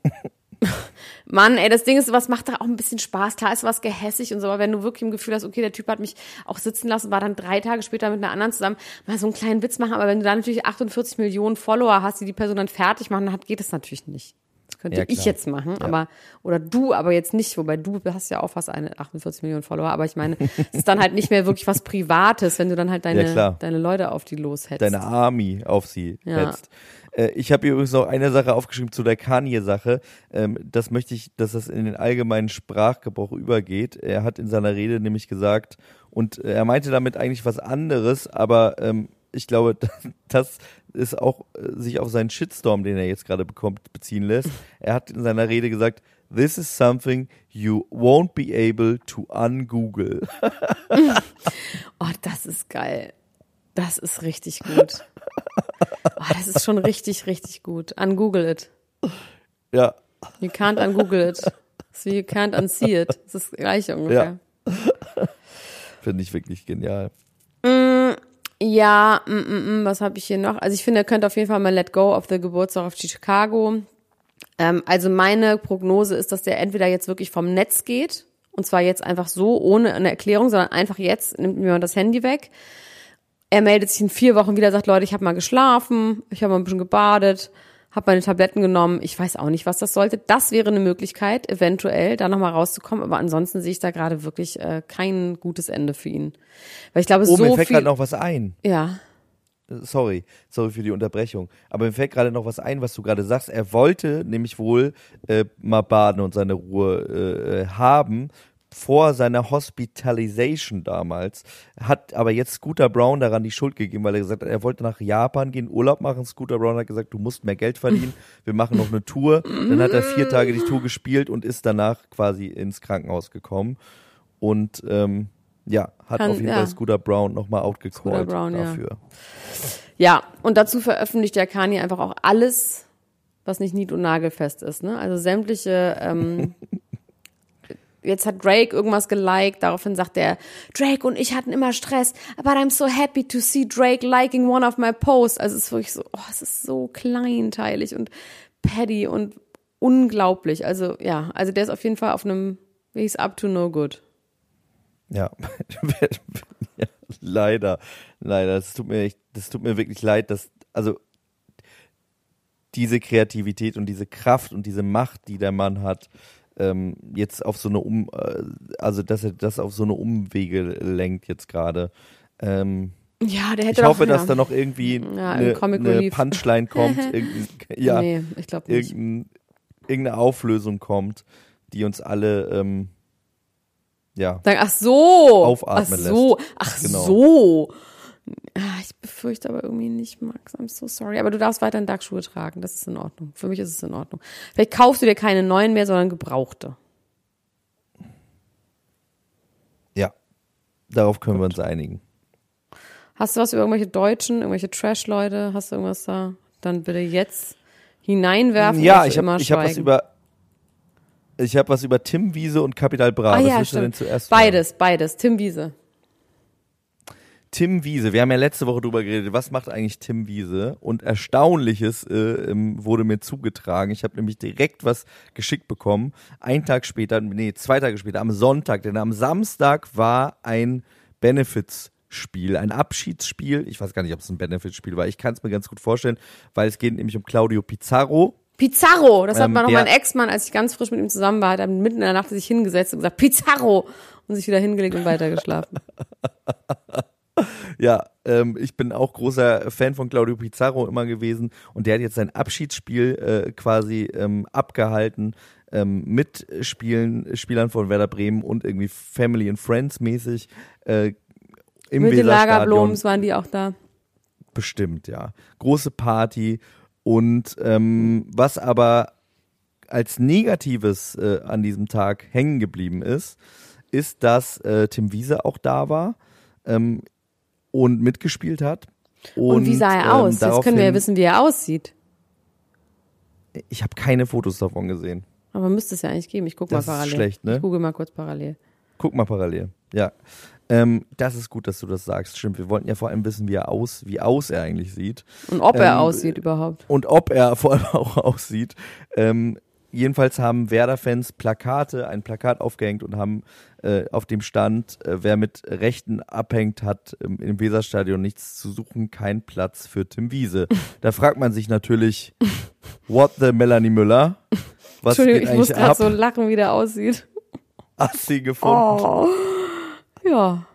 Mann, ey, das Ding ist, was macht da auch ein bisschen Spaß. Klar ist was gehässig und so, aber wenn du wirklich im Gefühl hast, okay, der Typ hat mich auch sitzen lassen, war dann drei Tage später mit einer anderen zusammen, mal so einen kleinen Witz machen, aber wenn du da natürlich 48 Millionen Follower hast, die die Person dann fertig machen, dann geht das natürlich nicht. Könnte Ja, ich jetzt machen, aber, oder du, aber jetzt nicht, wobei du hast ja auch fast eine 48 Millionen Follower, aber ich meine, es ist dann halt nicht mehr wirklich was Privates, wenn du dann halt Ja, deine, klar. deine Leute auf die loshetzt. Deine Army auf sie Ja. hetzt. Äh, Ich habe übrigens noch eine Sache aufgeschrieben zu der Kanye-Sache. Ähm, Das möchte ich, dass das in den allgemeinen Sprachgebrauch übergeht. Er hat in seiner Rede nämlich gesagt, und er meinte damit eigentlich was anderes, aber ähm, ich glaube, das ist auch äh, sich auf seinen Shitstorm, den er jetzt gerade bekommt, beziehen lässt. Er hat in seiner Rede gesagt, This is something you won't be able to ungoogle. Oh, das ist geil. Das ist richtig gut. Oh, das ist schon richtig, richtig gut. Ungoogle it. Ja, You can't ungoogle it. So you can't unsee it. Das ist das gleiche ungefähr. finde ich wirklich genial. Ja, mm, mm, mm, was habe ich hier noch? Also ich finde, er könnte auf jeden Fall mal Let Go of the Geburtstag auf Chicago. Ähm, also meine Prognose ist, dass der entweder jetzt wirklich vom Netz geht, und zwar jetzt einfach so, ohne eine Erklärung, sondern einfach jetzt nimmt mir das Handy weg. Er meldet sich in vier Wochen wieder, sagt, Leute, ich habe mal geschlafen, ich habe mal ein bisschen gebadet, habe meine Tabletten genommen, ich weiß auch nicht, was das sollte. Das wäre eine Möglichkeit, eventuell da nochmal rauszukommen, aber ansonsten sehe ich da gerade wirklich äh, kein gutes Ende für ihn. Weil ich glaube, Oh, so mir fällt viel... gerade noch was ein. ja. Sorry, sorry für die Unterbrechung. Aber mir fällt gerade noch was ein, was du gerade sagst. Er wollte nämlich wohl äh, mal baden und seine Ruhe äh, äh, haben vor seiner Hospitalization damals. Hat aber jetzt Scooter Brown daran die Schuld gegeben, weil er gesagt hat, er wollte nach Japan gehen, Urlaub machen. Scooter Brown hat gesagt, du musst mehr Geld verdienen. Wir machen noch eine Tour. Dann hat er vier Tage die Tour gespielt und ist danach quasi ins Krankenhaus gekommen. Und ähm, ja, hat Kann- auf jeden ja. Fall Scooter Brown nochmal outgecallt Brown, ja. dafür. Ja, und dazu veröffentlicht der Kanye einfach auch alles, was nicht nied- und nagelfest ist. Ne? Also sämtliche, ähm, jetzt hat Drake irgendwas geliked, daraufhin sagt er, Drake und ich hatten immer Stress, but I'm so happy to see Drake liking one of my posts. Also es ist wirklich so, oh, es ist so kleinteilig und petty und unglaublich. Also ja, also der ist auf jeden Fall auf einem, he's up to no good. Ja. leider, leider. Das tut mir echt, das tut mir wirklich leid, dass, also, diese Kreativität und diese Kraft und diese Macht, die der Mann hat, ähm, jetzt auf so eine Um, äh, also, dass er das auf so eine Umwege lenkt jetzt gerade. Ähm, Ja, der hätte ich hoffe, doch, dass ja. da noch irgendwie Ja, eine, eine. Punchline kommt, ja, Nee, ich glaube nicht. irgendein, irgendeine Auflösung kommt, die uns alle, ähm, ja, ach so. Aufatmen ach so. lässt. Ach Genau. so. Ah, Ich befürchte aber irgendwie nicht, Max. I'm so sorry. Aber du darfst weiterhin Darkschuhe tragen. Das ist in Ordnung. Für mich ist es in Ordnung. Vielleicht kaufst du dir keine neuen mehr, sondern gebrauchte. ja, darauf können wir uns einigen. Hast du was über irgendwelche Deutschen, irgendwelche Trash-Leute? Hast du irgendwas da? Dann bitte jetzt hineinwerfen. Ja, ich habe ich hab was über ich habe was über Tim Wiese und Kapital Bra. Ah was ja, willst du denn zuerst? Beides, beides. Tim Wiese. Tim Wiese, wir haben ja letzte Woche drüber geredet, was macht eigentlich Tim Wiese? Und Erstaunliches äh, ähm, wurde mir zugetragen. Ich habe nämlich direkt was geschickt bekommen. Ein Tag später, nee, zwei Tage später, am Sonntag, denn am Samstag war ein Benefits-Spiel, ein Abschiedsspiel. Ich weiß gar nicht, ob es ein Benefits-Spiel war. Ich kann es mir ganz gut vorstellen, weil es geht nämlich um Claudio Pizarro. Pizarro, das hat Ähm, man noch mein Ex-Mann, als ich ganz frisch mit ihm zusammen war, hat er mitten in der Nacht sich hingesetzt und gesagt, Pizarro! Und sich wieder hingelegt und weitergeschlafen. Ja, ähm, ich bin auch großer Fan von Claudio Pizarro immer gewesen und der hat jetzt sein Abschiedsspiel äh, quasi ähm, abgehalten ähm, mit Spielen, Spielern von Werder Bremen und irgendwie Family and Friends mäßig äh, im mit den. Lagerbloms waren die auch da. Bestimmt, ja. Große Party und ähm, was aber als Negatives äh, an diesem Tag hängen geblieben ist, ist, dass äh, Tim Wiese auch da war ähm, und mitgespielt hat. Und, Und, wie sah er ähm, aus? Jetzt können wir ja wissen, wie er aussieht. Ich habe keine Fotos davon gesehen. Aber müsste es ja eigentlich geben. Ich guck Das mal ist parallel. schlecht, ne? Ich google mal kurz parallel. Guck mal parallel. Ja. Ähm, das ist gut, dass du das sagst. Stimmt, wir wollten ja vor allem wissen, wie er aus, wie aus er eigentlich sieht. Und ob er Ähm, aussieht überhaupt. und ob er vor allem auch aussieht. Ähm, jedenfalls haben Werder-Fans Plakate, ein Plakat aufgehängt und haben äh, auf dem stand, äh, wer mit Rechten abhängt, hat ähm, im Weserstadion nichts zu suchen, kein Platz für Tim Wiese. Da fragt man sich natürlich, what the Melanie Müller? Was Entschuldigung, geht ich muss gerade so lachen, wie der aussieht. Hast sie gefunden? Oh. Ja.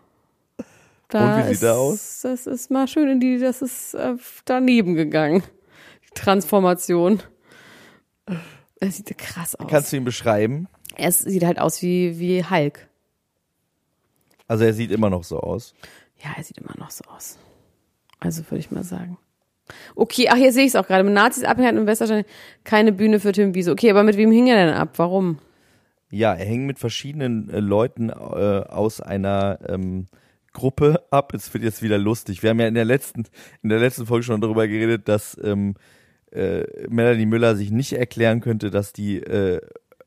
Da Und wie sieht er aus? Das ist mal schön in die, das ist äh, daneben gegangen. Die Transformation. Er sieht krass aus. Kannst du ihn beschreiben? er sieht halt aus wie, wie Hulk. Also er sieht immer noch so aus. Ja, er sieht immer noch so aus. Also würde ich mal sagen. Okay, ach, hier sehe ich es auch gerade. Mit Nazis abhängen im Westerstein keine Bühne für Tim Wiese. Okay, aber mit wem hing er denn ab? Warum? Ja, er hängt mit verschiedenen äh, Leuten äh, aus einer ähm, Gruppe ab. Es wird jetzt wieder lustig. Wir haben ja in der letzten, in der letzten Folge schon darüber geredet, dass ähm, äh, Melanie Müller sich nicht erklären könnte, dass die äh,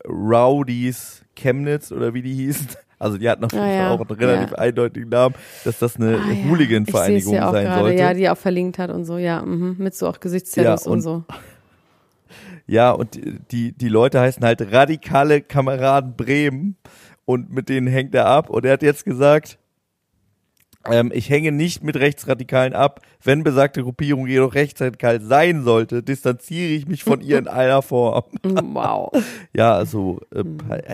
Rowdies Chemnitz oder wie die hießen, also die hatten auf jeden Ah, Fall ja. auch einen relativ Ja. eindeutigen Namen, dass das eine Ah. Hooligan-Vereinigung ja sein gerade, sollte. ja, die auch verlinkt hat und so, ja, mhm. mit so auch Gesichtszeros Ja, und, und- so. Ja, und die, die Leute heißen halt radikale Kameraden Bremen und mit denen hängt er ab. Und er hat jetzt gesagt, ähm, ich hänge nicht mit Rechtsradikalen ab. Wenn besagte Gruppierung jedoch rechtsradikal sein sollte, distanziere ich mich von ihr in einer Form. Wow. Ja, also, äh,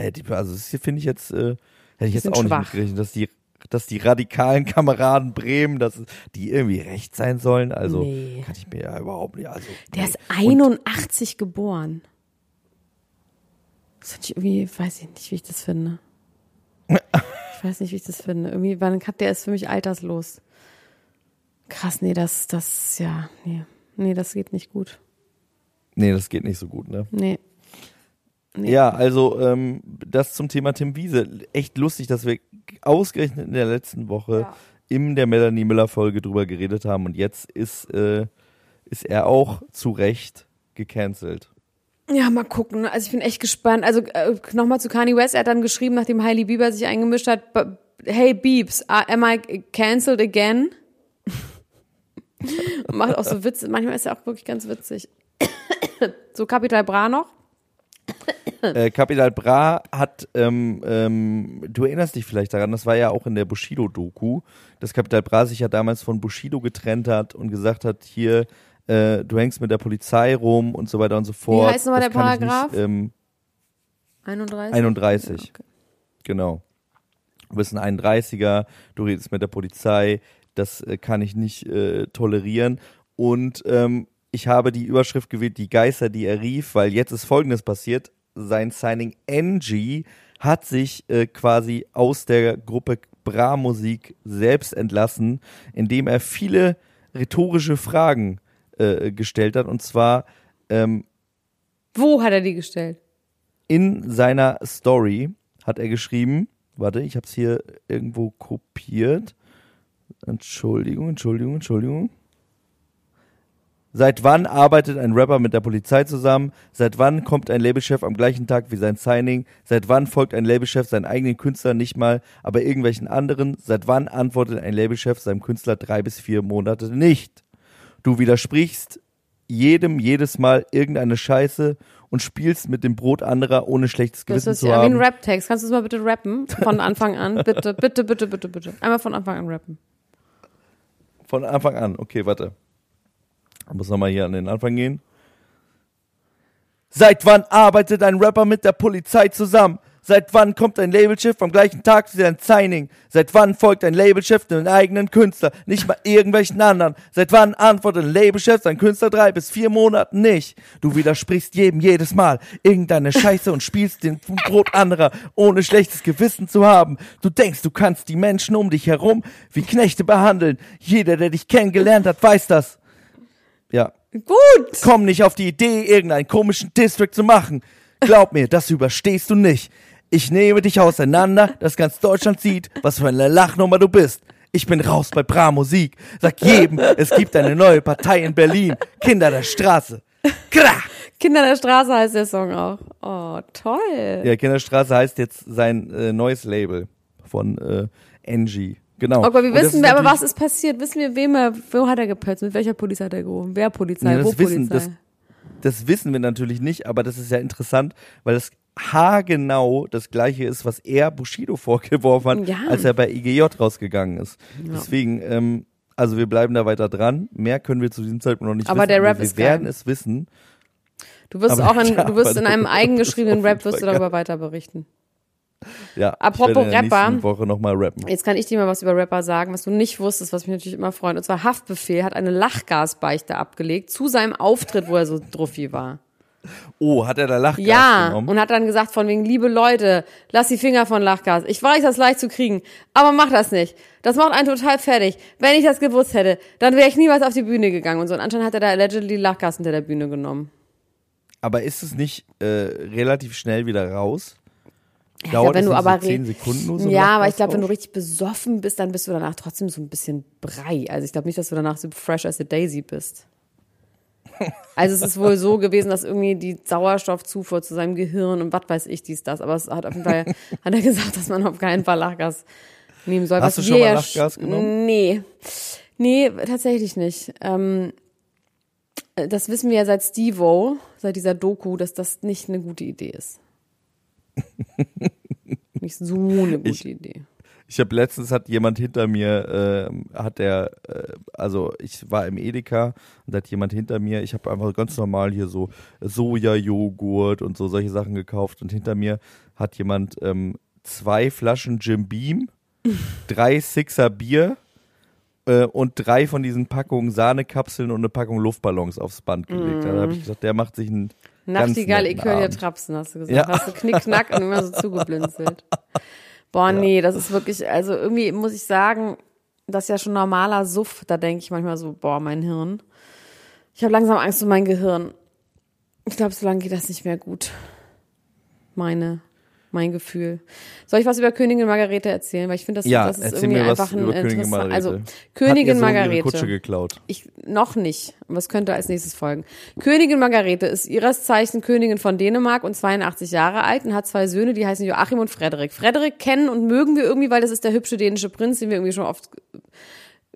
äh, die- also das hier finde ich jetzt, äh, hätte ich jetzt auch nicht schwach. mitgerechnet, dass die, dass die radikalen Kameraden Bremen, dass die irgendwie rechts sein sollen. Also Nee. kann ich mir ja überhaupt nicht. Also, Der nee. ist 81 geboren. Das finde ich irgendwie, weiß ich nicht, wie ich das finde. Ich weiß nicht, wie ich das finde. Irgendwie, wann hat der ist für mich alterslos. Krass, nee, das, das, ja, nee. Nee, das geht nicht gut. Nee, das geht nicht so gut, ne? Nee. Nee. Ja, also ähm, das zum Thema Tim Wiese. Echt lustig, dass wir ausgerechnet in der letzten Woche Ja. in der Melanie Müller Folge drüber geredet haben und jetzt ist, äh, ist er auch zu Recht gecancelt. Ja, mal gucken. Also ich bin echt gespannt. Also äh, nochmal zu Kanye West. Er hat dann geschrieben, nachdem Hailey Bieber sich eingemischt hat, "B- Hey Biebs, am I cancelled again? Und macht auch so Witze. Manchmal ist er auch wirklich ganz witzig. so Capital Bra noch. äh, Capital Bra hat, ähm, ähm, du erinnerst dich vielleicht daran, das war ja auch in der Bushido-Doku, dass Capital Bra sich ja damals von Bushido getrennt hat und gesagt hat, hier, äh, du hängst mit der Polizei rum und so weiter und so fort. heißt nochmal der Paragraph? Nicht, ähm, 31? 31. Ja, okay. Genau. Du bist ein 31er, du redest mit der Polizei, das äh, kann ich nicht äh, tolerieren. Und ähm, ich habe die Überschrift gewählt, die Geister, die er rief, weil jetzt ist Folgendes passiert. Sein Signing NG hat sich äh, quasi aus der Gruppe Bra Musik selbst entlassen, indem er viele rhetorische Fragen äh, gestellt hat. Und zwar ähm, Wo hat er die gestellt? in seiner Story hat er geschrieben, warte, ich habe es hier irgendwo kopiert. Entschuldigung, Entschuldigung, Entschuldigung. Seit wann arbeitet ein Rapper mit der Polizei zusammen? Seit wann kommt ein Labelchef am gleichen Tag wie sein Signing? Seit wann folgt ein Labelchef seinen eigenen Künstler nicht mal, aber irgendwelchen anderen? Seit wann antwortet ein Labelchef seinem Künstler drei bis vier Monate nicht? Du widersprichst jedem jedes Mal irgendeine Scheiße und spielst mit dem Brot anderer, ohne schlechtes Das Gewissen ist zu ja wie ein haben. Rap-Text. Kannst du es mal bitte rappen? Von Anfang an. Bitte, bitte, bitte, bitte, bitte. Einmal von Anfang an rappen. Von Anfang an. Okay, warte. Ich muss nochmal hier an den Anfang gehen. Seit wann arbeitet ein Rapper mit der Polizei zusammen? Seit wann kommt ein Labelchef am gleichen Tag wie sein Signing? Seit wann folgt ein Labelchef den eigenen Künstler, nicht mal irgendwelchen anderen? Seit wann antwortet ein Labelchef sein Künstler drei bis vier Monaten nicht? Du widersprichst jedem jedes Mal irgendeine Scheiße und spielst den Brot anderer, ohne schlechtes Gewissen zu haben. Du denkst, du kannst die Menschen um dich herum wie Knechte behandeln. Jeder, der dich kennengelernt hat, weiß das. Ja, Gut! Komm nicht auf die Idee, irgendeinen komischen District zu machen. Glaub mir, das überstehst du nicht. Ich nehme dich auseinander, dass ganz Deutschland sieht, was für eine Lachnummer du bist. Ich bin raus bei Bra Musik. Sag jedem, es gibt eine neue Partei in Berlin. Kinder der Straße. Krach! Kinder der Straße heißt der Song auch. Oh, toll. Ja, Kinderstraße heißt jetzt sein äh, neues Label von äh, Angie. Genau. Oh Gott, wir wissen, wer, aber was ist passiert? Wissen wir, wem er, wo hat er gepetzt? Mit welcher Polizei hat er gerufen? Wer Polizei? Nee, wo das wissen, Polizei? das, das wissen wir natürlich nicht, aber das ist ja interessant, weil das haargenau das gleiche ist, was er Bushido vorgeworfen hat, Ja. als er bei IGJ rausgegangen ist. Deswegen, ähm, also wir bleiben da weiter dran. Mehr können wir zu diesem Zeitpunkt noch nicht Aber wissen. der Rap wir ist werden geil. es wissen. du wirst aber auch in, du wirst in einem eigengeschriebenen Rap wirst du darüber weiter berichten. Ja, Apropos ich werde in der Rapper. nächsten Woche nochmal rappen. Jetzt kann ich dir mal was über Rapper sagen, was du nicht wusstest, was mich natürlich immer freut. Und zwar Haftbefehl hat eine Lachgasbeichte abgelegt zu seinem Auftritt, wo er so druffi war. Oh, hat er da Lachgas Ja, genommen? und hat dann gesagt von wegen, liebe Leute, lass die Finger von Lachgas. Ich weiß, das leicht zu kriegen, aber mach das nicht. Das macht einen total fertig. Wenn ich das gewusst hätte, dann wäre ich niemals auf die Bühne gegangen. Und so und anscheinend hat er da allegedly Lachgas hinter der Bühne genommen. Aber ist es nicht äh, relativ schnell wieder raus? Ja, Dauert wenn es du aber so zehn Sekunden nur so Ja, aber ich glaube, wenn du richtig besoffen bist, dann bist du danach trotzdem so ein bisschen brei. Also ich glaube nicht, dass du danach so fresh as a daisy bist. Also es ist wohl so gewesen, dass irgendwie die Sauerstoffzufuhr zu seinem Gehirn und was weiß ich dies, das. Aber es hat auf jeden Fall, hat er gesagt, dass man auf keinen Fall Lachgas nehmen soll. Hast was du schon mal Lachgas genommen? Nee. Nee, tatsächlich nicht. Ähm, das wissen wir ja seit Steve-O, seit dieser Doku, dass das nicht eine gute Idee ist. nicht so eine gute Ich- Idee. Ich habe letztens hat jemand hinter mir, ähm, hat der, äh, also ich war im Edeka und da hat jemand hinter mir, ich habe einfach ganz normal hier so Sojajoghurt und so solche Sachen gekauft und hinter mir hat jemand ähm, zwei Flaschen Jim Beam, drei Sixer Bier äh, und drei von diesen Packungen Sahnekapseln und eine Packung Luftballons aufs Band gelegt. Da habe ich gesagt, der macht sich einen ganz Nachtigall, ich höre dir. Trapsen, hast du gesagt. Ja. Hast du knickknack und immer so zugeblinzelt. Boah, nee, das ist wirklich, also irgendwie muss ich sagen, das ist ja schon normaler Suff. Da denke ich manchmal so, boah, mein Hirn. Ich habe langsam Angst um mein Gehirn. Ich glaube, so lange geht das nicht mehr gut. Meine, mein Gefühl. Soll ich was über Königin Margarete erzählen? Weil ich finde, das, Ja, das ist irgendwie was einfach ein über Königin interessant. Margarete. Also Königin ihre Margarete. Kutsche geklaut. Ich noch nicht, es könnte als nächstes folgen. Königin Margarete ist ihres Zeichen Königin von Dänemark und 82 Jahre alt und hat zwei Söhne, die heißen Joachim und Frederik. Frederik kennen und mögen wir irgendwie, weil das ist der hübsche dänische Prinz, den wir irgendwie schon oft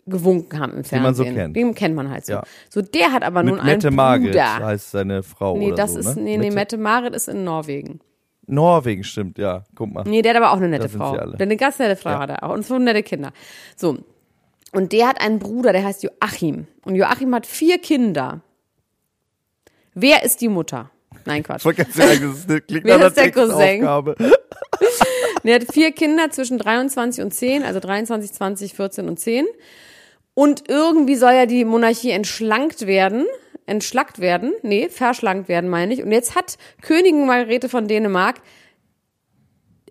gewunken haben im Fernsehen. man so kennt. Den kennt man halt so. Ja. So, der hat aber Mit nun einen Mette Bruder. heißt seine Frau Nee, oder das so, ist, ne? nee, nee, Mette Marit ist in Norwegen. Norwegen, stimmt, ja. Guck mal. Nee, der hat aber auch eine nette Frau. sie alle. Der eine ganz nette Frau hat er auch. Und so nette Kinder. So. Und der hat einen Bruder, der heißt Joachim. Und Joachim hat vier Kinder. Wer ist die Mutter? Nein, Quatsch. Ich ganz sagen, das klingt Wer ist der Cousin? Der hat vier Kinder zwischen 23 und 10, also 23, 20, 14 und 10. Und irgendwie soll ja die Monarchie entschlankt werden. Entschlackt werden. Nee, verschlankt werden, meine ich. Und jetzt hat Königin Margarete von Dänemark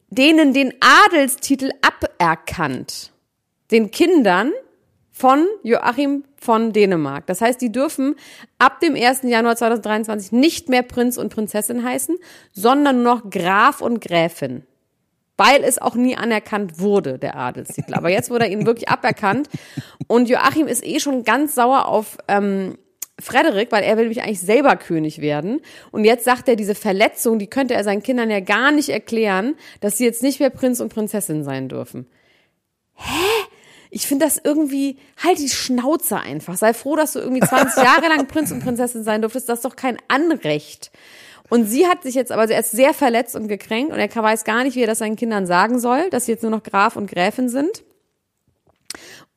denen den Adelstitel aberkannt. Den Kindern von Joachim von Dänemark. Das heißt, die dürfen ab dem 1. Januar 2023 nicht mehr Prinz und Prinzessin heißen, sondern nur noch Graf und Gräfin. Weil es auch nie anerkannt wurde, der Adelstitel. Aber jetzt wurde er ihnen wirklich aberkannt. Und Joachim ist eh schon ganz sauer auf ähm, Frederik, weil er will nämlich eigentlich selber König werden. Und jetzt sagt er, diese Verletzung, die könnte er seinen Kindern ja gar nicht erklären, dass sie jetzt nicht mehr Prinz und Prinzessin sein dürfen. Ich finde das irgendwie, halt die Schnauze einfach. Sei froh, dass du irgendwie 20 Jahre lang Prinz und Prinzessin sein durftest. Das ist doch kein Anrecht. Und sie hat sich jetzt aber, also er ist sehr verletzt und gekränkt und er weiß gar nicht, wie er das seinen Kindern sagen soll, dass sie jetzt nur noch Graf und Gräfin sind.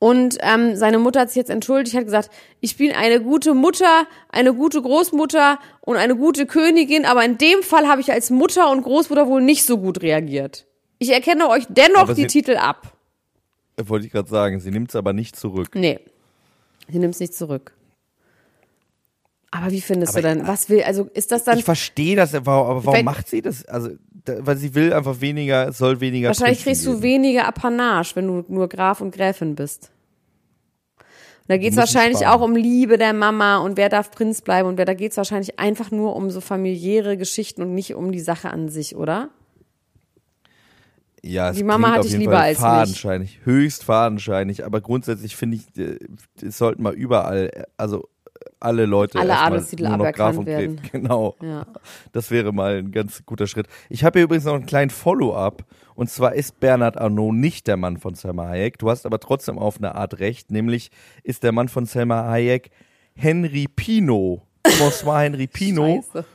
Und ähm, seine Mutter hat sich jetzt entschuldigt, hat gesagt, ich bin eine gute Mutter, eine gute Großmutter und eine gute Königin, aber in dem Fall habe ich als Mutter und Großmutter wohl nicht so gut reagiert. Ich erkenne euch dennoch Aber die Titel ab. Wollte ich gerade sagen, sie nimmt es aber nicht zurück. Nee, sie nimmt es nicht zurück. Aber wie findest Aber du denn, was will, also ist das dann, Ich verstehe das, aber warum Wenn- macht sie das? Also, da, weil sie will einfach weniger, es soll weniger wahrscheinlich kriegst du geben. weniger Apanage, wenn du nur Graf und Gräfin bist. Und da geht's wahrscheinlich sparen. auch um Liebe der Mama und wer darf Prinz bleiben und wer, da geht's wahrscheinlich einfach nur um so familiäre Geschichten und nicht um die Sache an sich, oder? Ja, es Die Mama hatte ich lieber Fall als mich. fadenscheinig, höchst fadenscheinig, aber grundsätzlich finde ich, äh, es sollten mal überall, äh, also alle Leute Alle Adelstitel nur noch Graf und werden. Genau. Ja. Das wäre mal ein ganz guter Schritt. Ich habe hier übrigens noch einen kleinen Follow-up. Und zwar ist Bernhard Arnault nicht der Mann von Selma Hayek. Du hast aber trotzdem auf eine Art recht. Nämlich ist der Mann von Selma Hayek Henry Pino. François Henry Pino. Scheiße.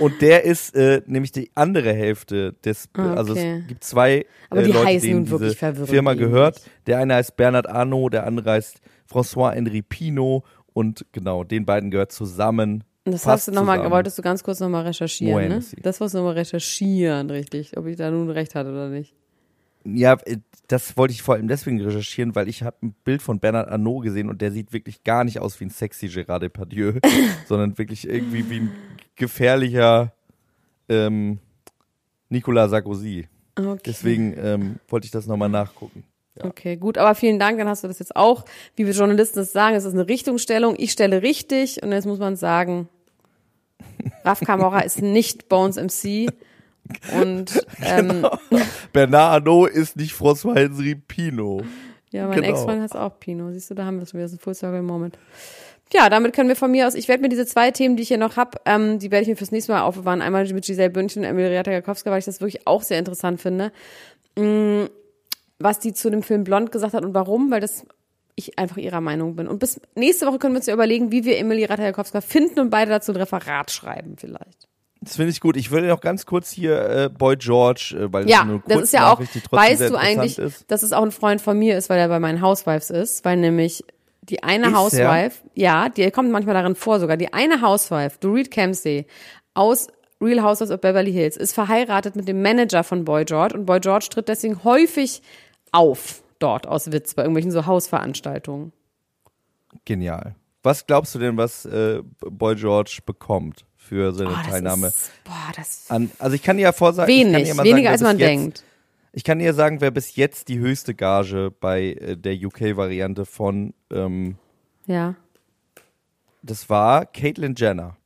Und der ist äh, nämlich die andere Hälfte des, Ah, also okay. es gibt zwei Aber äh, die Leute, heißen denen nun wirklich diese Firma gehört. Der eine heißt Bernhard Arnault, der andere heißt François Henry Pino. Und genau, den beiden gehört zusammen. Das hast du nochmal, wolltest du ganz kurz nochmal recherchieren, ne? Das wolltest du nochmal recherchieren, richtig. Ob ich da nun recht hatte oder nicht. Ja, äh, das wollte ich vor allem deswegen recherchieren, weil ich habe ein Bild von Bernhard Arnault gesehen und der sieht wirklich gar nicht aus wie ein sexy Gérard Depardieu, sondern wirklich irgendwie wie ein gefährlicher ähm, Nicolas Sarkozy. Okay. Deswegen ähm, wollte ich das nochmal nachgucken. Okay, gut, aber vielen Dank, dann hast du das jetzt auch, wie wir Journalisten es sagen, es ist eine Richtungsstellung, ich stelle richtig und jetzt muss man sagen, Raf Kamora ist nicht Bones MC und ähm, Genau. Bernard Arnault ist nicht François Henry Pino. ja, mein Genau. Ex-Freund heißt auch Pino, siehst du, da haben wir es schon wieder, das ein Full Circle Moment. Ja, damit können wir von mir aus, ich werde mir diese zwei Themen, die ich hier noch hab, ähm, die werde ich mir fürs nächste Mal aufbewahren. Einmal mit Giselle Bündchen und Emilie Ratajkowska, weil ich das wirklich auch sehr interessant finde. Mm, was die zu dem Film Blond gesagt hat und warum, weil das ich einfach ihrer Meinung bin. Und bis nächste Woche können wir uns ja überlegen, wie wir Emilie Ratajkowska finden und beide dazu ein Referat schreiben vielleicht. Das finde ich gut. Ich würde noch ganz kurz hier äh, Boy George, äh, weil Ja, das, das ist ja auch, weißt du eigentlich, ist. dass es auch ein Freund von mir ist, weil er bei meinen Housewives ist, weil nämlich die eine Ist Housewife, ja, die kommt manchmal darin vor sogar, die eine Housewife, Dorit Kempsey, aus Real Housewives of Beverly Hills, ist verheiratet mit dem Manager von Boy George und Boy George tritt deswegen häufig auf dort aus Witz bei irgendwelchen so Hausveranstaltungen. Genial. Was glaubst du denn, was äh, Boy George bekommt für seine Oh, das Teilnahme? ist, boah, das An, also ich kann dir ja vorsagen, ich kann wenig, dir mal weniger sagen, als man jetzt, denkt. Ich kann dir sagen, wer bis jetzt die höchste Gage bei äh, der UK-Variante von, ähm, Ja. das war Caitlyn Jenner.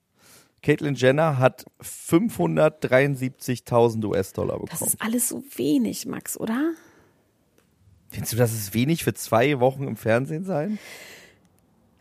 Caitlyn Jenner hat 573.000 US-Dollar Das bekommen. ist alles so wenig, Max, oder? Findest du, das ist wenig für zwei Wochen im Fernsehen sein?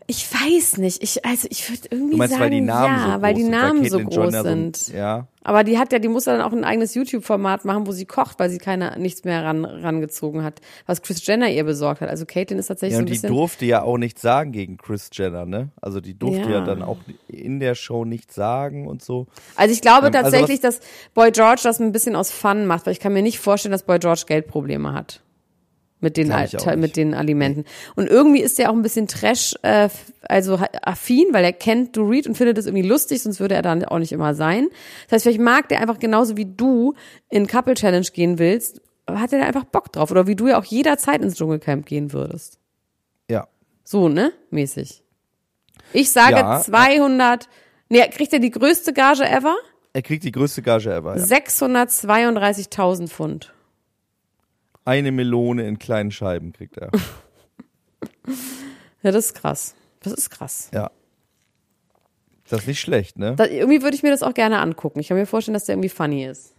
Ich weiß nicht. Ich, also ich würde irgendwie Du meinst, sagen, weil die Namen ja, so groß weil die sind, Namen so Caitlyn groß Jenner sind. So, ja. Aber die hat ja, die muss ja dann auch ein eigenes YouTube-Format machen, wo sie kocht, weil sie keine nichts mehr ran, rangezogen hat, was Chris Jenner ihr besorgt hat. Also Caitlyn ist tatsächlich Ja, so und ein die bisschen. durfte ja auch nichts sagen gegen Chris Jenner, ne? Also die durfte ja, Ja. dann auch in der Show nichts sagen und so. Also ich glaube Ähm, also tatsächlich, dass Boy George das ein bisschen aus Fun macht, weil ich kann mir nicht vorstellen, dass Boy George Geldprobleme hat. Mit den, Glaub ich auch Al- mit den Alimenten. Und irgendwie ist er auch ein bisschen Trash, äh, also affin, weil er kennt Dorit und findet es irgendwie lustig, sonst würde er dann auch nicht immer sein. Das heißt, vielleicht mag der einfach genauso wie du in Couple Challenge gehen willst, hat er da einfach Bock drauf. Oder wie du ja auch jederzeit ins Dschungelcamp gehen würdest. Ja. So, ne? Mäßig. Ich sage Ja. 200, nee, kriegt er die größte Gage ever? Er kriegt die größte Gage ever. Ja. 632.000 Pfund. Eine Melone in kleinen Scheiben kriegt er. Ja, das ist krass. Das ist krass. ja. Das ist nicht schlecht, ne? Da, irgendwie würde ich mir das auch gerne angucken. Ich kann mir vorstellen, dass der irgendwie funny ist.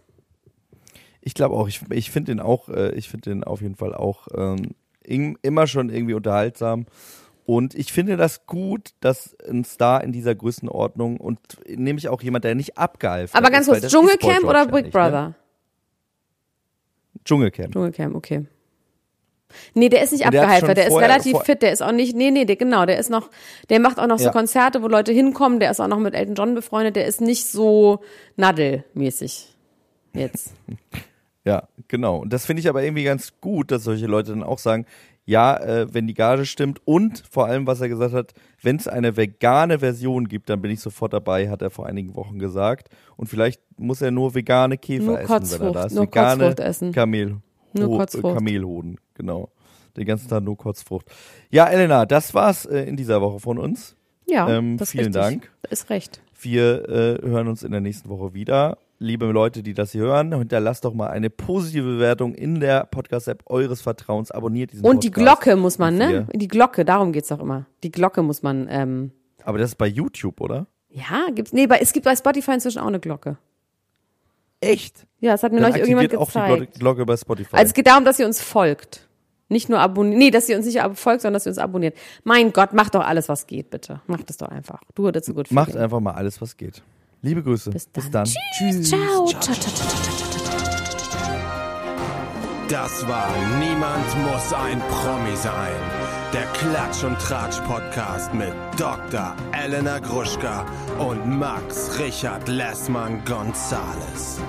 Ich glaube auch, ich, ich finde den auch, äh, ich finde den auf jeden Fall auch ähm, im- immer schon irgendwie unterhaltsam. Und ich finde das gut, dass ein Star in dieser Größenordnung und nämlich auch jemand, der nicht abgehalten Aber ganz ist, kurz, das ist Dschungelcamp oder Big nicht, Brother? Ne? Dschungelcamp. Dschungelcamp, okay. Nee, der ist nicht der der ist relativ fit, der ist auch nicht, nee, nee, der, genau, der ist noch, der macht auch noch so Ja. Konzerte, wo Leute hinkommen, der ist auch noch mit Elton John befreundet, der ist nicht so Nadel-mäßig. Jetzt. Ja, genau. Und das finde ich aber irgendwie ganz gut, dass solche Leute dann auch sagen, ja, äh, wenn die Gage stimmt und vor allem, was er gesagt hat, wenn es eine vegane Version gibt, dann bin ich sofort dabei, hat er vor einigen Wochen gesagt. Und vielleicht muss er nur vegane Käfer Nur essen, wenn er da ist. nur vegane Kotzfrucht essen. Kamel, Nur Ho- Kotzfrucht. Kamelhoden, genau. Den ganzen Tag nur Kotzfrucht. Ja, Elena, das war's äh, in dieser Woche von uns. Ja, Ähm, das ist vielen richtig. Dank. Ist recht. Wir äh, hören uns in der nächsten Woche wieder. Liebe Leute, die das hier hören, hinterlasst doch mal eine positive Bewertung in der Podcast-App eures Vertrauens. Abonniert diesen Und die Podcast. Glocke muss man, ne? Die Glocke, darum geht's doch immer. Die Glocke muss man, ähm, Aber das ist bei YouTube, oder? ja, gibt's, nee, bei, es gibt bei Spotify inzwischen auch eine Glocke. Echt? Ja, das hat mir Dann neulich irgendjemand aktiviert auch die gezeigt. Glocke, bei Spotify. Also es geht darum, dass ihr uns folgt. Nicht nur abonniert, nee, dass ihr uns nicht folgt, sondern dass ihr uns abonniert. Mein Gott, macht doch alles, was geht, bitte. Macht es doch einfach. Du dazu gut. Macht einfach mal alles, was geht. Liebe Grüße. Bis dann. dann. Tschüss. Ciao. Ciao, ciao, ciao, ciao, ciao, ciao. Das war Niemand muss ein Promi sein. Der Klatsch und Tratsch Podcast mit Dr. Elena Gruschka und Max Richard Lessmann Gonzales.